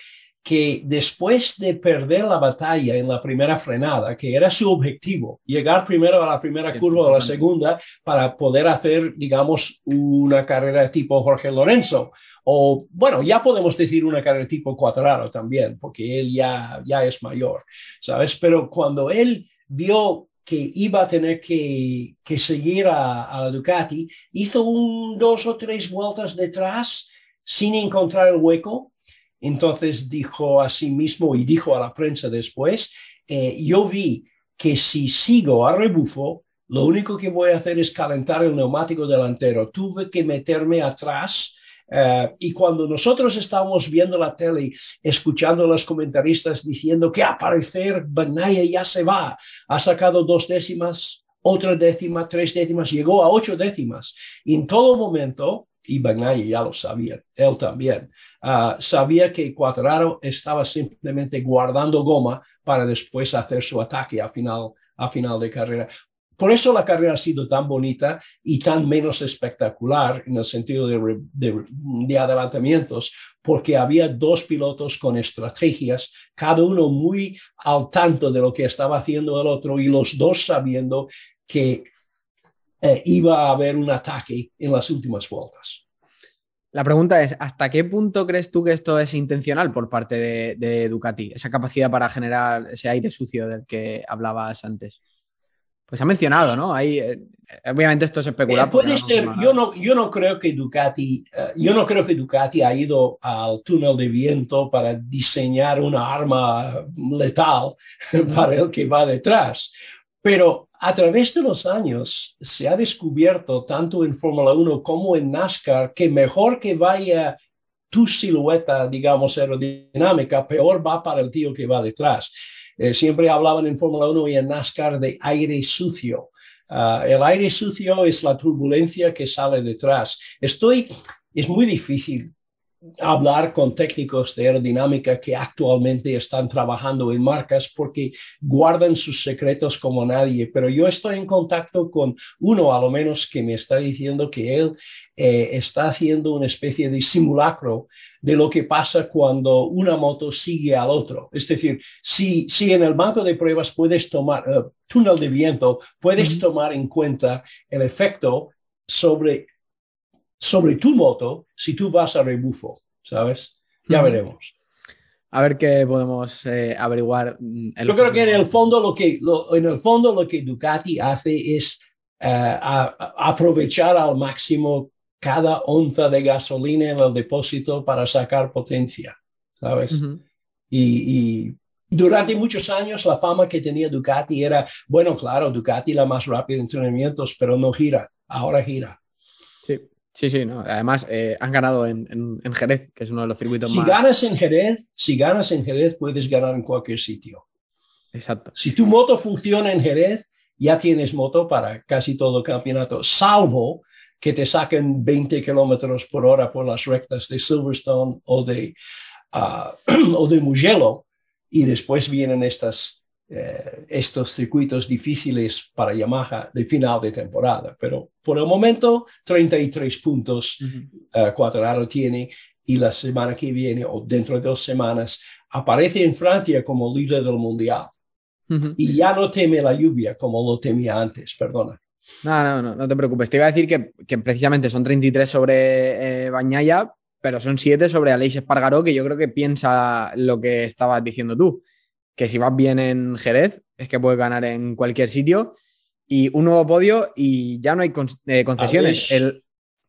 que después de perder la batalla en la primera frenada, que era su objetivo, llegar primero a la primera curva o a la segunda para poder hacer, digamos, una carrera tipo Jorge Lorenzo. O, bueno, ya podemos decir una carrera tipo Cuadraro también, porque él ya, ya es mayor, ¿sabes? Pero cuando él vio que iba a tener que, que seguir a, a, la Ducati, hizo un, dos o tres vueltas detrás sin encontrar el hueco. Entonces dijo a sí mismo y dijo a la prensa después, eh, yo vi que si sigo a rebufo, lo único que voy a hacer es calentar el neumático delantero. Tuve que meterme atrás eh, y cuando nosotros estábamos viendo la tele, escuchando a los comentaristas diciendo que a parecer Banaya ya se va, ha sacado dos décimas, otra décima, tres décimas, llegó a ocho décimas. Y en todo momento y Bagnaia ya lo sabía, él también, ah, sabía que Cuadraro estaba simplemente guardando goma para después hacer su ataque a final, a final de carrera. Por eso la carrera ha sido tan bonita y tan menos espectacular en el sentido de, de, adelantamientos, porque había dos pilotos con estrategias, cada uno muy al tanto de lo que estaba haciendo el otro y los dos sabiendo que eh, iba a haber un ataque en las últimas vueltas. La pregunta es, ¿hasta qué punto crees tú que esto es intencional por parte de, Ducati? Esa capacidad para generar ese aire sucio del que hablabas antes. Pues ha mencionado, ¿no? Hay, eh, obviamente esto es especular. Eh, puede ser, yo no, yo no creo que Ducati, yo no creo que Ducati ha ido al túnel de viento para diseñar una arma letal para el que va detrás. Pero a través de los años se ha descubierto, tanto en Fórmula 1 como en NASCAR, que mejor que vaya tu silueta, digamos, aerodinámica, peor va para el tío que va detrás. Eh, siempre hablaban en Fórmula 1 y en NASCAR de aire sucio. Ah, el aire sucio es la turbulencia que sale detrás. Estoy, es muy difícil hablar con técnicos de aerodinámica que actualmente están trabajando en marcas porque guardan sus secretos como nadie, pero yo estoy en contacto con uno a lo menos que me está diciendo que él eh, está haciendo una especie de simulacro de lo que pasa cuando una moto sigue al otro. Es decir, si, si en el banco de pruebas puedes tomar, uh, túnel de viento, puedes tomar en cuenta el efecto sobre sobre tu moto si tú vas a rebufo, ¿sabes? Ya veremos. A ver qué podemos eh, averiguar. Mm, Yo creo que en el fondo lo que, en el fondo lo que Ducati hace es eh, aprovechar al máximo cada onza de gasolina en el depósito para sacar potencia, ¿sabes? y, y, durante muchos años la fama que tenía Ducati era, bueno, claro, Ducati la más rápida en entrenamientos, pero no gira, ahora gira. Sí. Sí, no. Además, eh, han ganado en, en, Jerez, que es uno de los circuitos si más. ganas en Jerez, si ganas en Jerez, puedes ganar en cualquier sitio. Exacto. Si tu moto funciona en Jerez, ya tienes moto para casi todo el campeonato, salvo que te saquen 20 kilómetros por hora por las rectas de Silverstone o de, uh, o de Mugello, y después vienen estas eh, estos circuitos difíciles para Yamaha de final de temporada. Pero por el momento, 33 puntos uh tiene y la semana que viene o dentro de dos semanas aparece en Francia como líder del mundial. Y ya no teme la lluvia como lo temía antes, perdona. No, no, no, no te preocupes. Te iba a decir que, que precisamente son 33 sobre eh, Bañaya, pero son 7 sobre Aleix Espargaró, que yo creo que piensa lo que estabas diciendo tú que si vas bien en Jerez, es que puedes ganar en cualquier sitio. Y un nuevo podio y ya no hay eh, concesiones. el,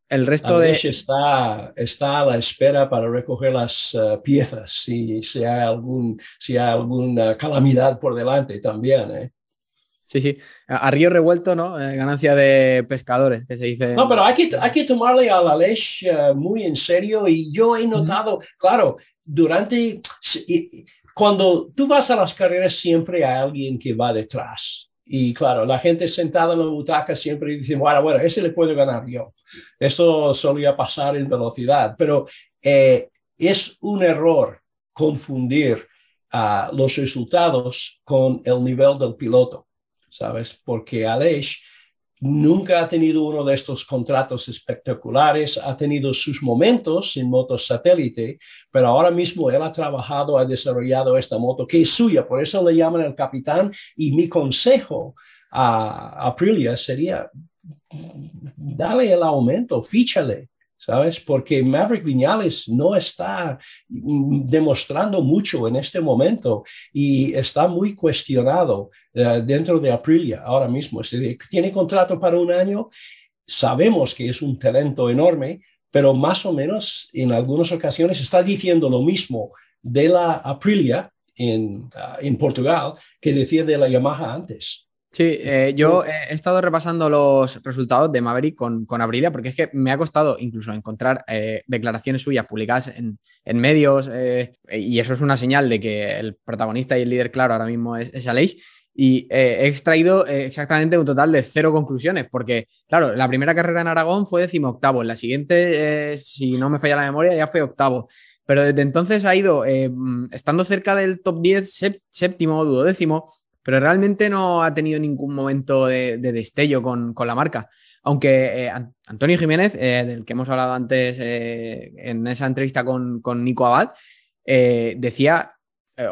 el, resto de. Está, está a la espera para recoger las eh, piezas si, si, hay algún, si hay alguna calamidad por delante también. ¿eh? Sí, sí. A, río revuelto, ¿no? ganancia de pescadores, que se dice. No, pero hay que, hay que tomarle a la leche muy en serio y yo he notado, claro, durante cuando tú vas a las carreras siempre hay alguien que va detrás. Y claro, la gente sentada en la butaca siempre dice, bueno, bueno, ese le puedo ganar yo. Eso solía pasar en velocidad, pero eh, es un error confundir uh, los resultados con el nivel del piloto, ¿sabes? Porque Aleix nunca ha tenido uno de estos contratos espectaculares, ha tenido sus momentos en motos satélite, pero ahora mismo él ha trabajado, ha desarrollado esta moto que es suya, por eso le llaman el capitán y mi consejo a Aprilia sería, dale el aumento, fíchale, ¿sabes? Porque Maverick Viñales no está demostrando mucho en este momento y está muy cuestionado eh, dentro de Aprilia ahora mismo. Es decir, tiene contrato para un año, sabemos que es un talento enorme, pero más o menos en algunas ocasiones está diciendo lo mismo de la Aprilia en, ah, en Portugal que decía de la Yamaha antes. Sí, eh, yo he estado repasando los resultados de Maverick con, con Aprilia porque es que me ha costado incluso encontrar eh, declaraciones suyas publicadas en, en medios eh, y eso es una señal de que el protagonista y el líder claro ahora mismo es, es Aleix y he extraído exactamente un total de cero conclusiones porque, claro, la primera carrera en Aragón fue decimoctavo, en la siguiente, si no me falla la memoria, ya fue octavo. Pero desde entonces ha ido estando cerca del top 10, séptimo, duodécimo, pero realmente no ha tenido ningún momento de, destello con, la marca. Aunque eh, Antonio Jiménez, eh, del que hemos hablado antes eh, en esa entrevista con, Nico Abad, decía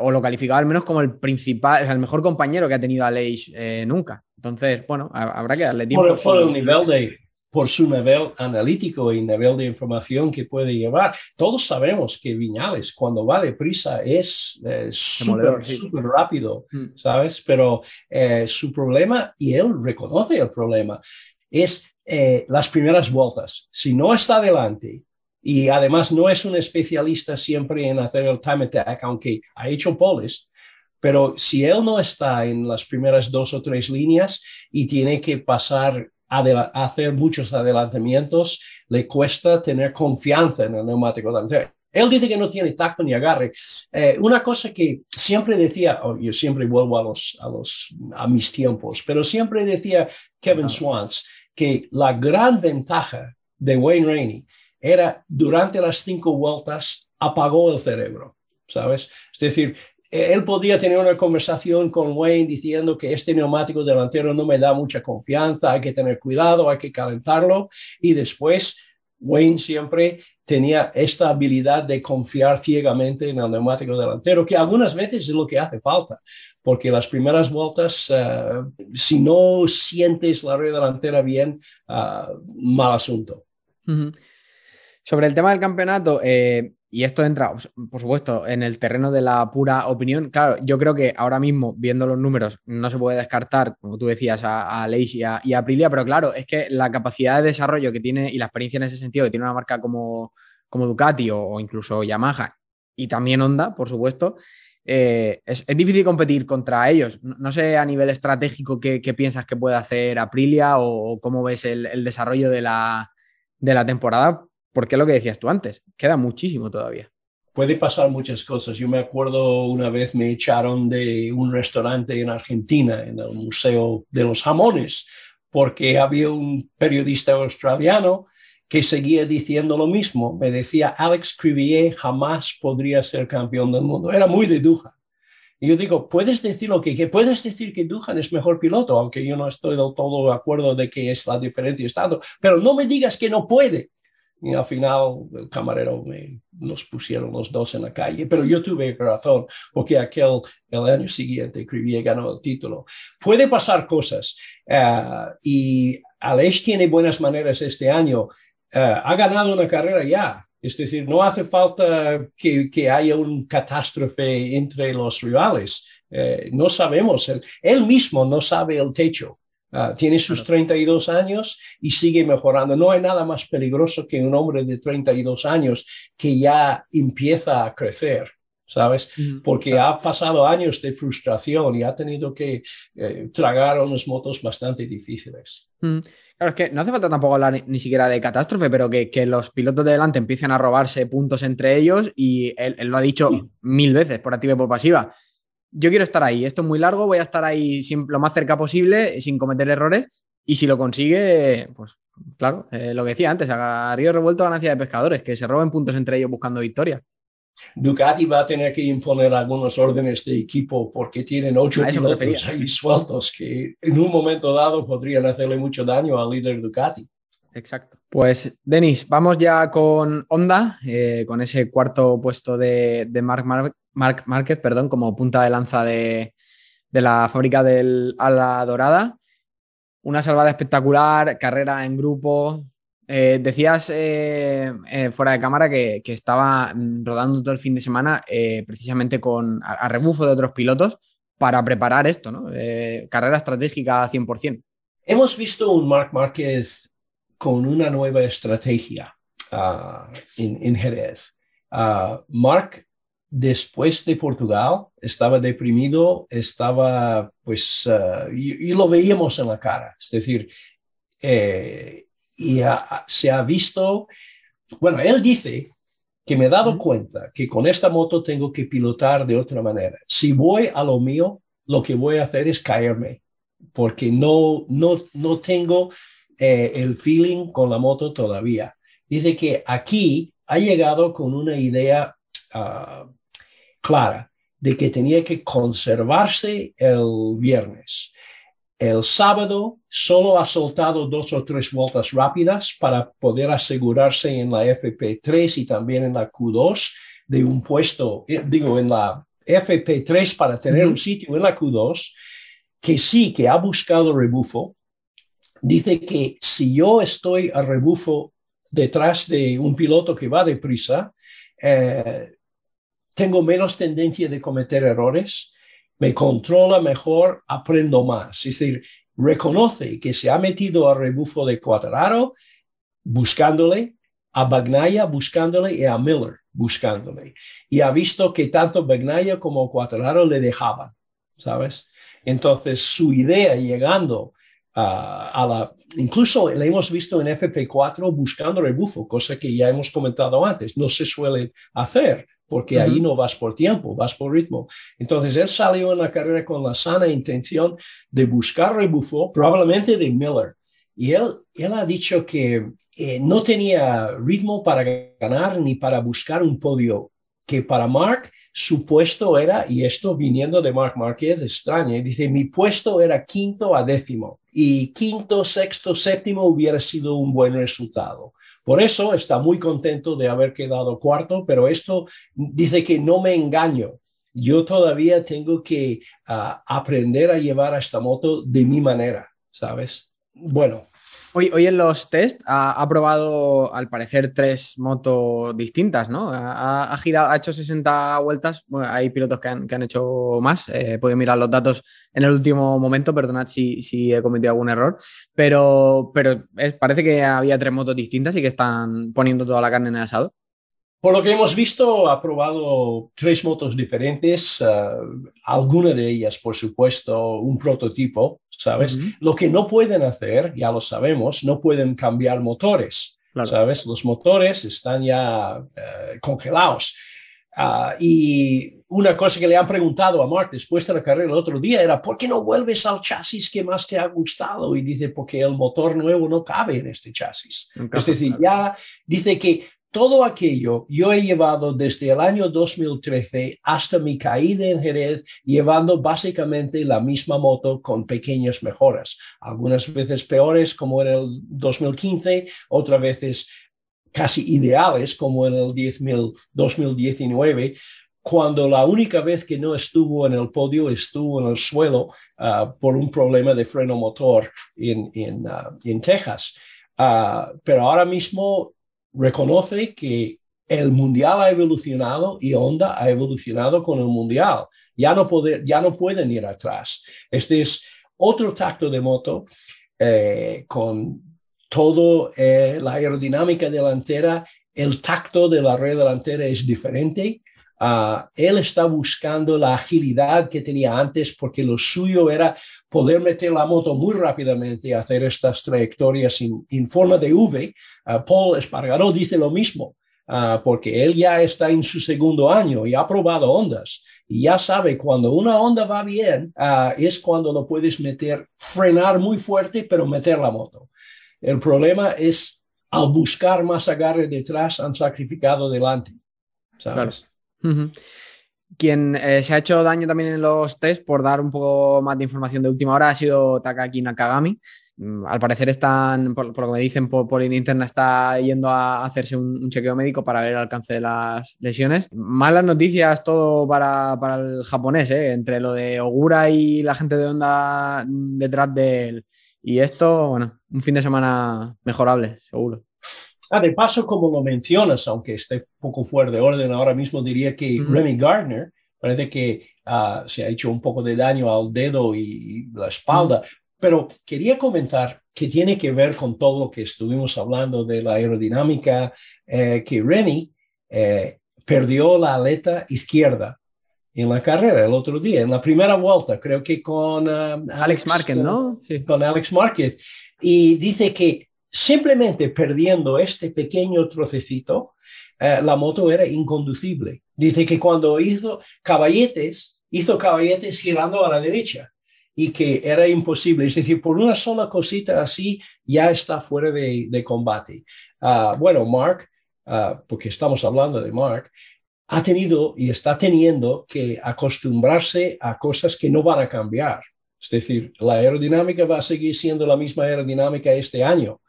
o lo calificaba al menos como el principal, el mejor compañero que ha tenido Aleix nunca. Entonces, bueno, habrá que darle tiempo. Por, el nivel de, por su nivel analítico y nivel de información que puede llevar. Todos sabemos que Viñales, cuando va deprisa, es eh, súper rápido, mm. ¿sabes? Pero eh, su problema, y él reconoce el problema, es eh, las primeras vueltas. Si no está adelante y además no es un especialista siempre en hacer el time attack, aunque ha hecho poles, pero si él no está en las primeras dos o tres líneas y tiene que pasar hacer muchos adelantamientos, le cuesta tener confianza en el neumático delantero. Él dice que no tiene tacto ni agarre. Eh, una cosa que siempre decía, oh, yo siempre vuelvo a, los, a, los, a mis tiempos, pero siempre decía Kevin Swans que la gran ventaja de Wayne Rainey era durante las cinco vueltas apagó el cerebro, ¿sabes? Es decir, él podía tener una conversación con Wayne diciendo que este neumático delantero no me da mucha confianza, hay que tener cuidado, hay que calentarlo y después Wayne siempre tenía esta habilidad de confiar ciegamente en el neumático delantero, que algunas veces es lo que hace falta, porque las primeras vueltas, eh, si no sientes la red delantera bien, uh, mal asunto. Sobre el tema del campeonato, eh, y esto entra, por supuesto, en el terreno de la pura opinión. Claro, yo creo que ahora mismo, viendo los números, no se puede descartar, como tú decías, a, a y a, Aprilia, pero claro, es que la capacidad de desarrollo que tiene y la experiencia en ese sentido que tiene una marca como, como Ducati o, incluso Yamaha y también Honda, por supuesto, eh, es, difícil competir contra ellos. No, sé a nivel estratégico qué, piensas que puede hacer Aprilia o, cómo ves el, el desarrollo de la, de la temporada, porque es lo que decías tú antes, queda muchísimo todavía. Puede pasar muchas cosas. Yo me acuerdo una vez me echaron de un restaurante en Argentina, en el Museo de los Jamones, porque había un periodista australiano que seguía diciendo lo mismo. Me decía, Alex Crivier jamás podría ser campeón del mundo. Era muy de Dujan. Y yo digo, puedes decir lo que, que puedes decir que Dujan es mejor piloto, aunque yo no estoy del todo de acuerdo de que es la diferencia de estado, pero no me digas que no puede. Y al final el camarero me, nos pusieron los dos en la calle, pero yo tuve razón porque aquel, el año siguiente Crivier ganó el título. Puede pasar cosas uh, y Aleix tiene buenas maneras este año. Uh, ha ganado una carrera ya, es decir, no hace falta que, que haya un catástrofe entre los rivales. Uh, no sabemos, él mismo no sabe el techo. Ah, tiene sus 32 años y sigue mejorando. No hay nada más peligroso que un hombre de 32 años que ya empieza a crecer. ¿sabes? Porque ha pasado años de frustración y ha tenido que eh, tragar unas motos bastante difíciles. Claro, es que no hace falta tampoco hablar ni, siquiera de catástrofe, pero que, que, los pilotos de delante empiecen a robarse puntos entre ellos y él, lo ha dicho mil veces por activa y por pasiva yo quiero estar ahí, esto es muy largo, voy a estar ahí lo más cerca posible, sin cometer errores, y si lo consigue, pues claro, eh, lo que decía antes, a Río Revuelto ganancia de pescadores, que se roben puntos entre ellos buscando victoria. Ducati va a tener que imponer algunos órdenes de equipo porque tienen ocho pilotos ahí sueltos que en un momento dado podrían hacerle mucho daño al líder Ducati. Exacto. Pues, Denis, vamos ya con Honda, eh, con ese cuarto puesto de, de Mark, Mark Marquez, perdón, como punta de lanza de, la fábrica del Ala Dorada. Una salvada espectacular, carrera en grupo. Eh, decías eh, eh, fuera de cámara que, estaba rodando todo el fin de semana precisamente con a, rebufo de otros pilotos para preparar esto, ¿no? carrera estratégica 100%. Hemos visto un Mark Márquez con una nueva estrategia ah, en, Jerez. Uh, Mark después de Portugal, estaba deprimido, estaba, pues, uh, y, y, lo veíamos en la cara. Es decir, eh, y a, se ha visto, bueno, él dice que me he dado cuenta que con esta moto tengo que pilotar de otra manera. Si voy a lo mío, lo que voy a hacer es caerme, porque no, no, no tengo eh, el feeling con la moto todavía. Dice que aquí ha llegado con una idea uh, clara de que tenía que conservarse el viernes. El sábado solo ha soltado dos o tres vueltas rápidas para poder asegurarse en la FP3 y también en la Q2 de un puesto, eh, digo, en la FP3 para tener un sitio en la Q2, que sí que ha buscado rebufo. Dice que si yo estoy a rebufo detrás de un piloto que va deprisa, eh, tengo menos tendencia de cometer errores, me controla mejor, aprendo más. Es decir, reconoce que se ha metido a rebufo de Cuadraro buscándole, a Bagnaya buscándole y a Miller buscándole. Y ha visto que tanto Bagnaya como Cuadraro le dejaban, ¿sabes? Entonces, su idea llegando a la... Incluso le hemos visto en FP4 buscando rebufo, cosa que ya hemos comentado antes, no se suele hacer porque ahí no vas por tiempo, vas por ritmo. Entonces él salió en la carrera con la sana intención de buscar rebufo, probablemente de Miller. Y él, él ha dicho que eh, no tenía ritmo para ganar ni para buscar un podio, que para Mark su puesto era, y esto viniendo de Mark Marquez, extraña, dice, mi puesto era quinto a décimo y quinto, sexto, séptimo hubiera sido un buen resultado. Por eso está muy contento de haber quedado cuarto, pero esto dice que no me engaño. Yo todavía tengo que ah, aprender a llevar a esta moto de mi manera, ¿sabes? Bueno, Hoy, hoy en los test ha, probado, al parecer, tres motos distintas, ¿no? Ha, girado, ha hecho 60 vueltas. Bueno, hay pilotos que han, que han hecho más. Eh, pueden mirar los datos en el último momento, perdonad si, si he cometido algún error. Pero, pero parece que había tres motos distintas y que están poniendo toda la carne en el asado. Por lo que hemos visto, ha probado tres motos diferentes, uh, alguna de ellas, por supuesto, un prototipo, ¿sabes? Lo que no pueden hacer, ya lo sabemos, no pueden cambiar motores, ¿sabes? Los motores están ya uh, congelados. Uh, y una cosa que le han preguntado a Mark después de la carrera el otro día era, ¿por qué no vuelves al chasis que más te ha gustado? Y dice, porque el motor nuevo no cabe en este chasis. es decir, ya dice que todo aquello yo he llevado desde el año 2013 hasta mi caída en Jerez, llevando básicamente la misma moto con pequeñas mejoras, algunas veces peores como en el 2015, otras veces casi ideales como en el 2019, cuando la única vez que no estuvo en el podio estuvo en el suelo ah, por un problema de freno motor en, en, ah, Texas. Ah, pero ahora mismo reconoce que el mundial ha evolucionado y Honda ha evolucionado con el mundial. Ya no, pueden ir atrás. Este es otro tacto de moto eh, con todo eh, la aerodinámica delantera. El tacto de la red delantera es diferente. Ah, él está buscando la agilidad que tenía antes porque lo suyo era poder meter la moto muy rápidamente y hacer estas trayectorias en, forma de V. Ah, Paul Espargaró dice lo mismo. Ah, porque él ya está en su segundo año y ha probado ondas y ya sabe cuando una onda va bien es cuando lo puedes meter, frenar muy fuerte, pero meter la moto. El problema es al buscar más agarre detrás han sacrificado delante. ¿sabes? Quien eh, se ha hecho daño también en los test, por dar un poco más de información de última hora, ha sido Takaki Nakagami. Mm, al parecer están, por, lo que me dicen por, por interna, está yendo a hacerse un, chequeo médico para ver el alcance de las lesiones. Malas noticias todo para, el japonés, ¿eh? entre lo de Ogura y la gente de Honda detrás de él. Y esto, bueno, un fin de semana mejorable, seguro. Ah, de paso, como lo mencionas, aunque esté un poco fuera de orden ahora mismo, diría que Remy Gardner parece que ah, se ha hecho un poco de daño al dedo y la espalda, pero quería comentar que tiene que ver con todo lo que estuvimos hablando de la aerodinámica, eh, que Remy eh, perdió la aleta izquierda en la carrera el otro día, en la primera vuelta, creo que con ah, Alex, Alex ¿no? Sí. Con Alex Márquez. Y dice que simplemente perdiendo este pequeño trocecito, eh, la moto era inconducible. Dice que cuando hizo caballetes, hizo caballetes girando a la derecha y que era imposible. Es decir, por una sola cosita así ya está fuera de, combate. Ah, bueno, Mark, ah, porque estamos hablando de Mark, ha tenido y está teniendo que acostumbrarse a cosas que no van a cambiar. Es decir, la aerodinámica va a seguir siendo la misma aerodinámica este año.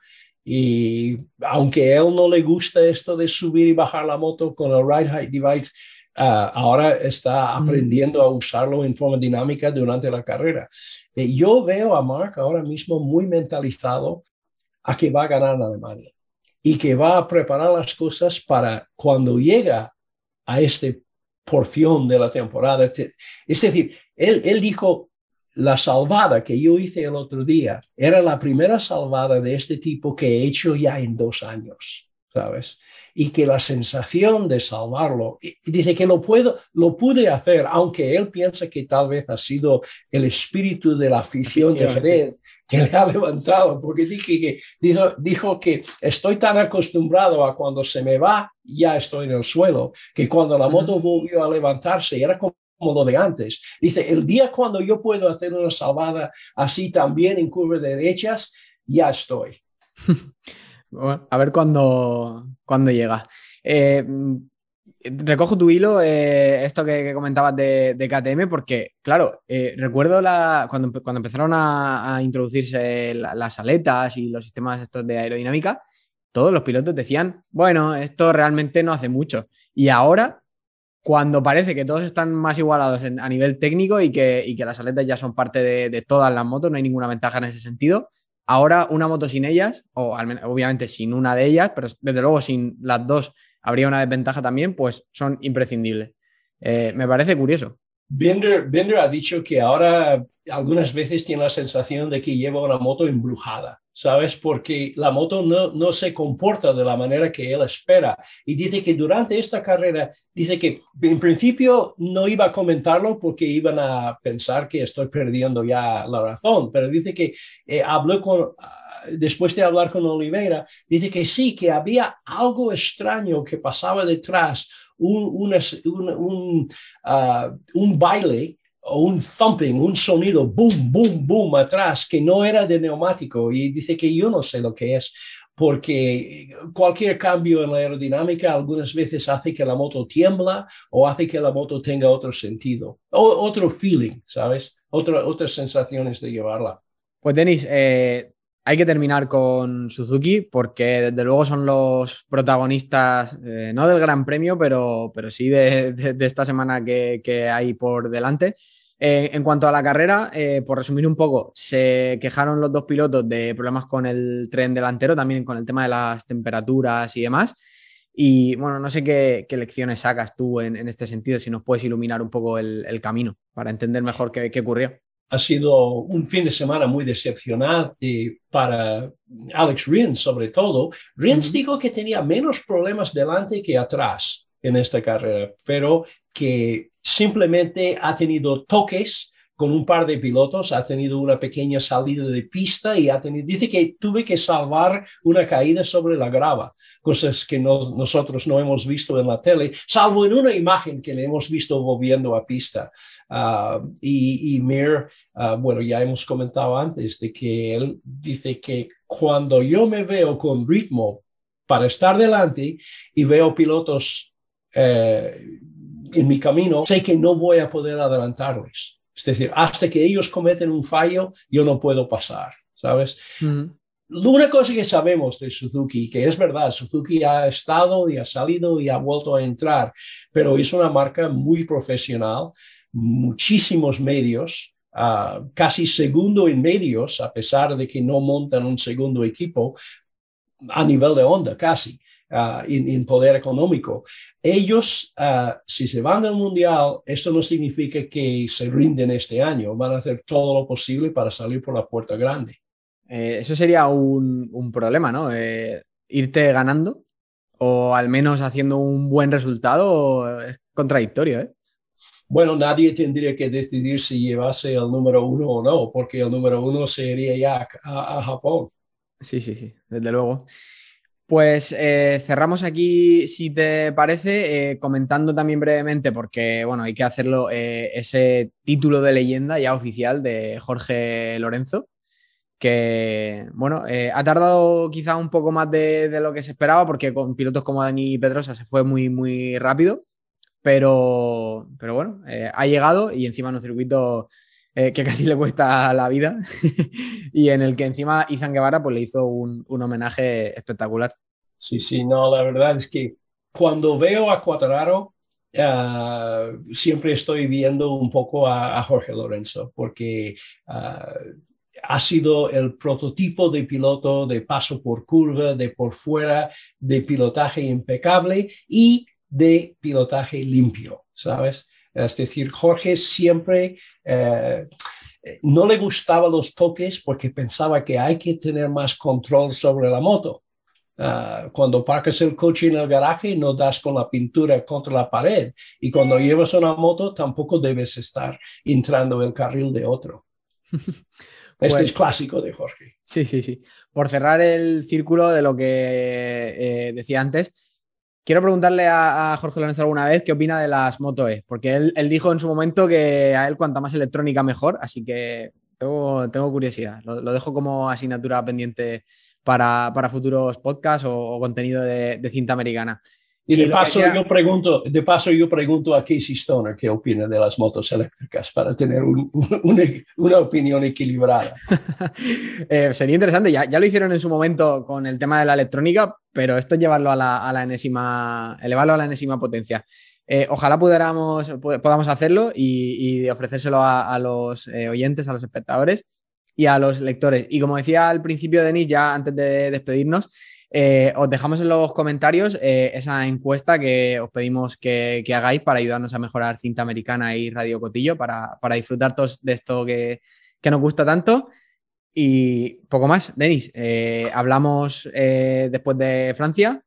Y aunque a él no le gusta esto de subir y bajar la moto con el Ride Height Device, ah, ahora está mm. aprendiendo a usarlo en forma dinámica durante la carrera. Eh, yo veo a Mark ahora mismo muy mentalizado a que va a ganar en Alemania y que va a preparar las cosas para cuando llega a esta porción de la temporada. Es decir, él, él dijo, la salvada que yo hice el otro día era la primera salvada de este tipo que he hecho ya en dos años, ¿sabes? Y que la sensación de salvarlo, dice que lo puedo, lo pude hacer, aunque él piensa que tal vez ha sido el espíritu de la afición de Jerez que le ha levantado, porque dije que, dijo, dijo que estoy tan acostumbrado a cuando se me va, ya estoy en el suelo, que cuando la moto volvió a levantarse, era como como lo de antes. Dice, el día cuando yo puedo hacer una salvada así también en curvas derechas, ya estoy. a ver cuándo, llega. Eh, recojo tu hilo, eh, esto que, comentabas de, KTM, porque, claro, eh, recuerdo la, cuando, cuando empezaron a, introducirse las aletas y los sistemas estos de aerodinámica, todos los pilotos decían, bueno, esto realmente no hace mucho. Y ahora, cuando parece que todos están más igualados a nivel técnico y que, las aletas ya son parte de, todas las motos, no hay ninguna ventaja en ese sentido. Ahora, una moto sin ellas, o al menos, obviamente sin una de ellas, pero desde luego sin las dos habría una desventaja también, pues son imprescindibles. Eh, me parece curioso. Bender, Bender, ha dicho que ahora algunas veces tiene la sensación de que lleva una moto embrujada, ¿sabes? Porque la moto no, no se comporta de la manera que él espera. Y dice que durante esta carrera, dice que en principio no iba a comentarlo porque iban a pensar que estoy perdiendo ya la razón, pero dice que eh, habló con después de hablar con Oliveira, dice que sí, que había algo extraño que pasaba detrás, un, un, ah, un, baile o un thumping, un sonido boom, boom, boom atrás que no era de neumático y dice que yo no sé lo que es porque cualquier cambio en la aerodinámica algunas veces hace que la moto tiembla o hace que la moto tenga otro sentido, o, otro feeling, ¿sabes? Otra, otras sensaciones de llevarla. Pues Denis, eh, hay que terminar con Suzuki porque desde luego son los protagonistas, eh, no del Gran Premio, pero, pero sí de, esta semana que, hay por delante. Eh, en cuanto a la carrera, eh, por resumir un poco, se quejaron los dos pilotos de problemas con el tren delantero, también con el tema de las temperaturas y demás. Y bueno, no sé qué, lecciones sacas tú en, este sentido, si nos puedes iluminar un poco el, camino para entender mejor qué, qué ocurrió ha sido un fin de semana muy decepcionante para Alex Rins, sobre todo. Rins dijo que tenía menos problemas delante que atrás en esta carrera, pero que simplemente ha tenido toques con un par de pilotos, ha tenido una pequeña salida de pista y ha tenido, dice que tuve que salvar una caída sobre la grava, cosas que nosotros no hemos visto en la tele, salvo en una imagen que le hemos visto volviendo a pista. Ah, y, Mir, ah, bueno, ya hemos comentado antes de que él dice que cuando yo me veo con ritmo para estar delante y veo pilotos eh, en mi camino, sé que no voy a poder adelantarles es decir, hasta que ellos cometen un fallo, yo no puedo pasar, ¿sabes? Una cosa que sabemos de Suzuki, que es verdad, Suzuki ha estado y ha salido y ha vuelto a entrar, pero es una marca muy profesional, muchísimos medios, ah, casi segundo en medios, a pesar de que no montan un segundo equipo a nivel de onda, casi. Ah, en, poder económico. Ellos, ah, si se van al mundial, esto no significa que se rinden este año, van a hacer todo lo posible para salir por la puerta grande. Eh, eso sería un, problema, ¿no? Eh, irte ganando o al menos haciendo un buen resultado es contradictorio, ¿eh? Bueno, nadie tendría que decidir si llevase el número uno o no, porque el número uno sería ya a Japón. Sí, sí, sí, desde luego. Pues eh, cerramos aquí, si te parece, eh, comentando también brevemente, porque bueno, hay que hacerlo, eh, ese título de leyenda ya oficial de Jorge Lorenzo, que bueno, ha tardado quizá un poco más de, lo que se esperaba, porque con pilotos como Dani Pedrosa se fue muy, muy rápido, pero, pero bueno, ha llegado y encima en un circuito que casi le cuesta la vida y en el que encima Izan Guevara pues, le hizo un, homenaje espectacular. Sí, sí, no, la verdad es que cuando veo a Cuadraro, ah, siempre estoy viendo un poco a, Jorge Lorenzo, porque ah, ha sido el prototipo de piloto de paso por curva, de por fuera, de pilotaje impecable y de pilotaje limpio, ¿sabes? Es decir, Jorge siempre... Eh, no le gustaban los toques porque pensaba que hay que tener más control sobre la moto. Ah, cuando parques el coche en el garaje no das con la pintura contra la pared y cuando llevas una moto tampoco debes estar entrando en el carril de otro. este es pues clásico de Jorge. Sí, sí, sí. Por cerrar el círculo de lo que eh, decía antes, quiero preguntarle a, Jorge Lorenzo alguna vez qué opina de las Moto E, porque él, dijo en su momento que a él cuanta más electrónica mejor, así que tengo, tengo curiosidad. Lo, dejo como asignatura pendiente para, futuros podcasts o, contenido de, cinta americana. Y de paso, yo pregunto, de paso yo pregunto a Casey Stoner qué opina de las motos eléctricas para tener una, opinión equilibrada. Eh, sería interesante, ya, ya, lo hicieron en su momento con el tema de la electrónica, pero esto es llevarlo a la, a la enésima, elevarlo a la enésima potencia. Eh, ojalá pudiéramos, podamos hacerlo y, ofrecérselo a, los eh, oyentes, a los espectadores y a los lectores. Y como decía al principio, Denis, ya antes de despedirnos, eh, os dejamos en los comentarios esa encuesta que os pedimos que, hagáis para ayudarnos a mejorar cinta americana y radio cotillo, para, disfrutar todos de esto que, que, nos gusta tanto. Y poco más, Denis, hablamos después de Francia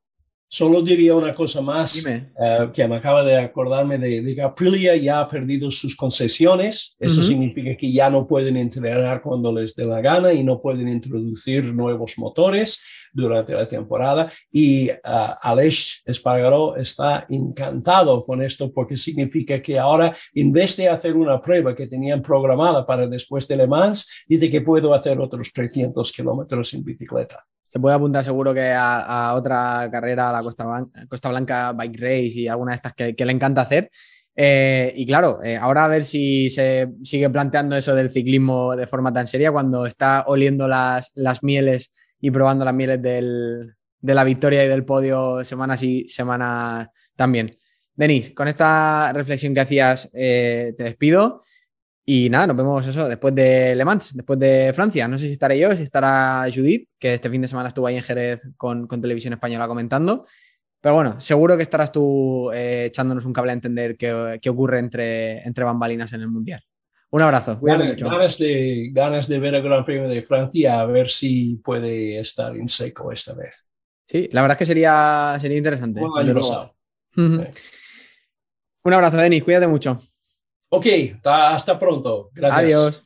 Solo diría una cosa más eh, que me acaba de acordarme de, de, que Aprilia ya ha perdido sus concesiones. Eso significa que ya no pueden entrenar cuando les dé la gana y no pueden introducir nuevos motores durante la temporada. Y uh, Aleix Espargaró está encantado con esto porque significa que ahora, en vez de hacer una prueba que tenían programada para después de Le Mans, dice que puedo hacer otros 300 kilómetros en bicicleta se puede apuntar seguro que a, otra carrera, a la Costa, Blanca Bike Race y alguna de estas que, le encanta hacer. Eh, y claro, eh, ahora a ver si se sigue planteando eso del ciclismo de forma tan seria cuando está oliendo las, las mieles y probando las mieles de la victoria y del podio semana sí, semana también. Denis, con esta reflexión que hacías, eh, te despido. Y nada, nos vemos eso después de Le Mans, después de Francia. No sé si estaré yo, si estará Judith, que este fin de semana estuvo ahí en Jerez con, Televisión Española comentando. Pero bueno, seguro que estarás tú eh, echándonos un cable a entender qué, ocurre entre, entre bambalinas en el Mundial. Un abrazo. Ganas, de, ganas de ver el Gran Premio de Francia, a ver si puede estar en seco esta vez. Sí, la verdad es que sería, sería interesante. Un abrazo, Denis. Cuídate mucho. Ok, hasta pronto. Gracias. Adiós.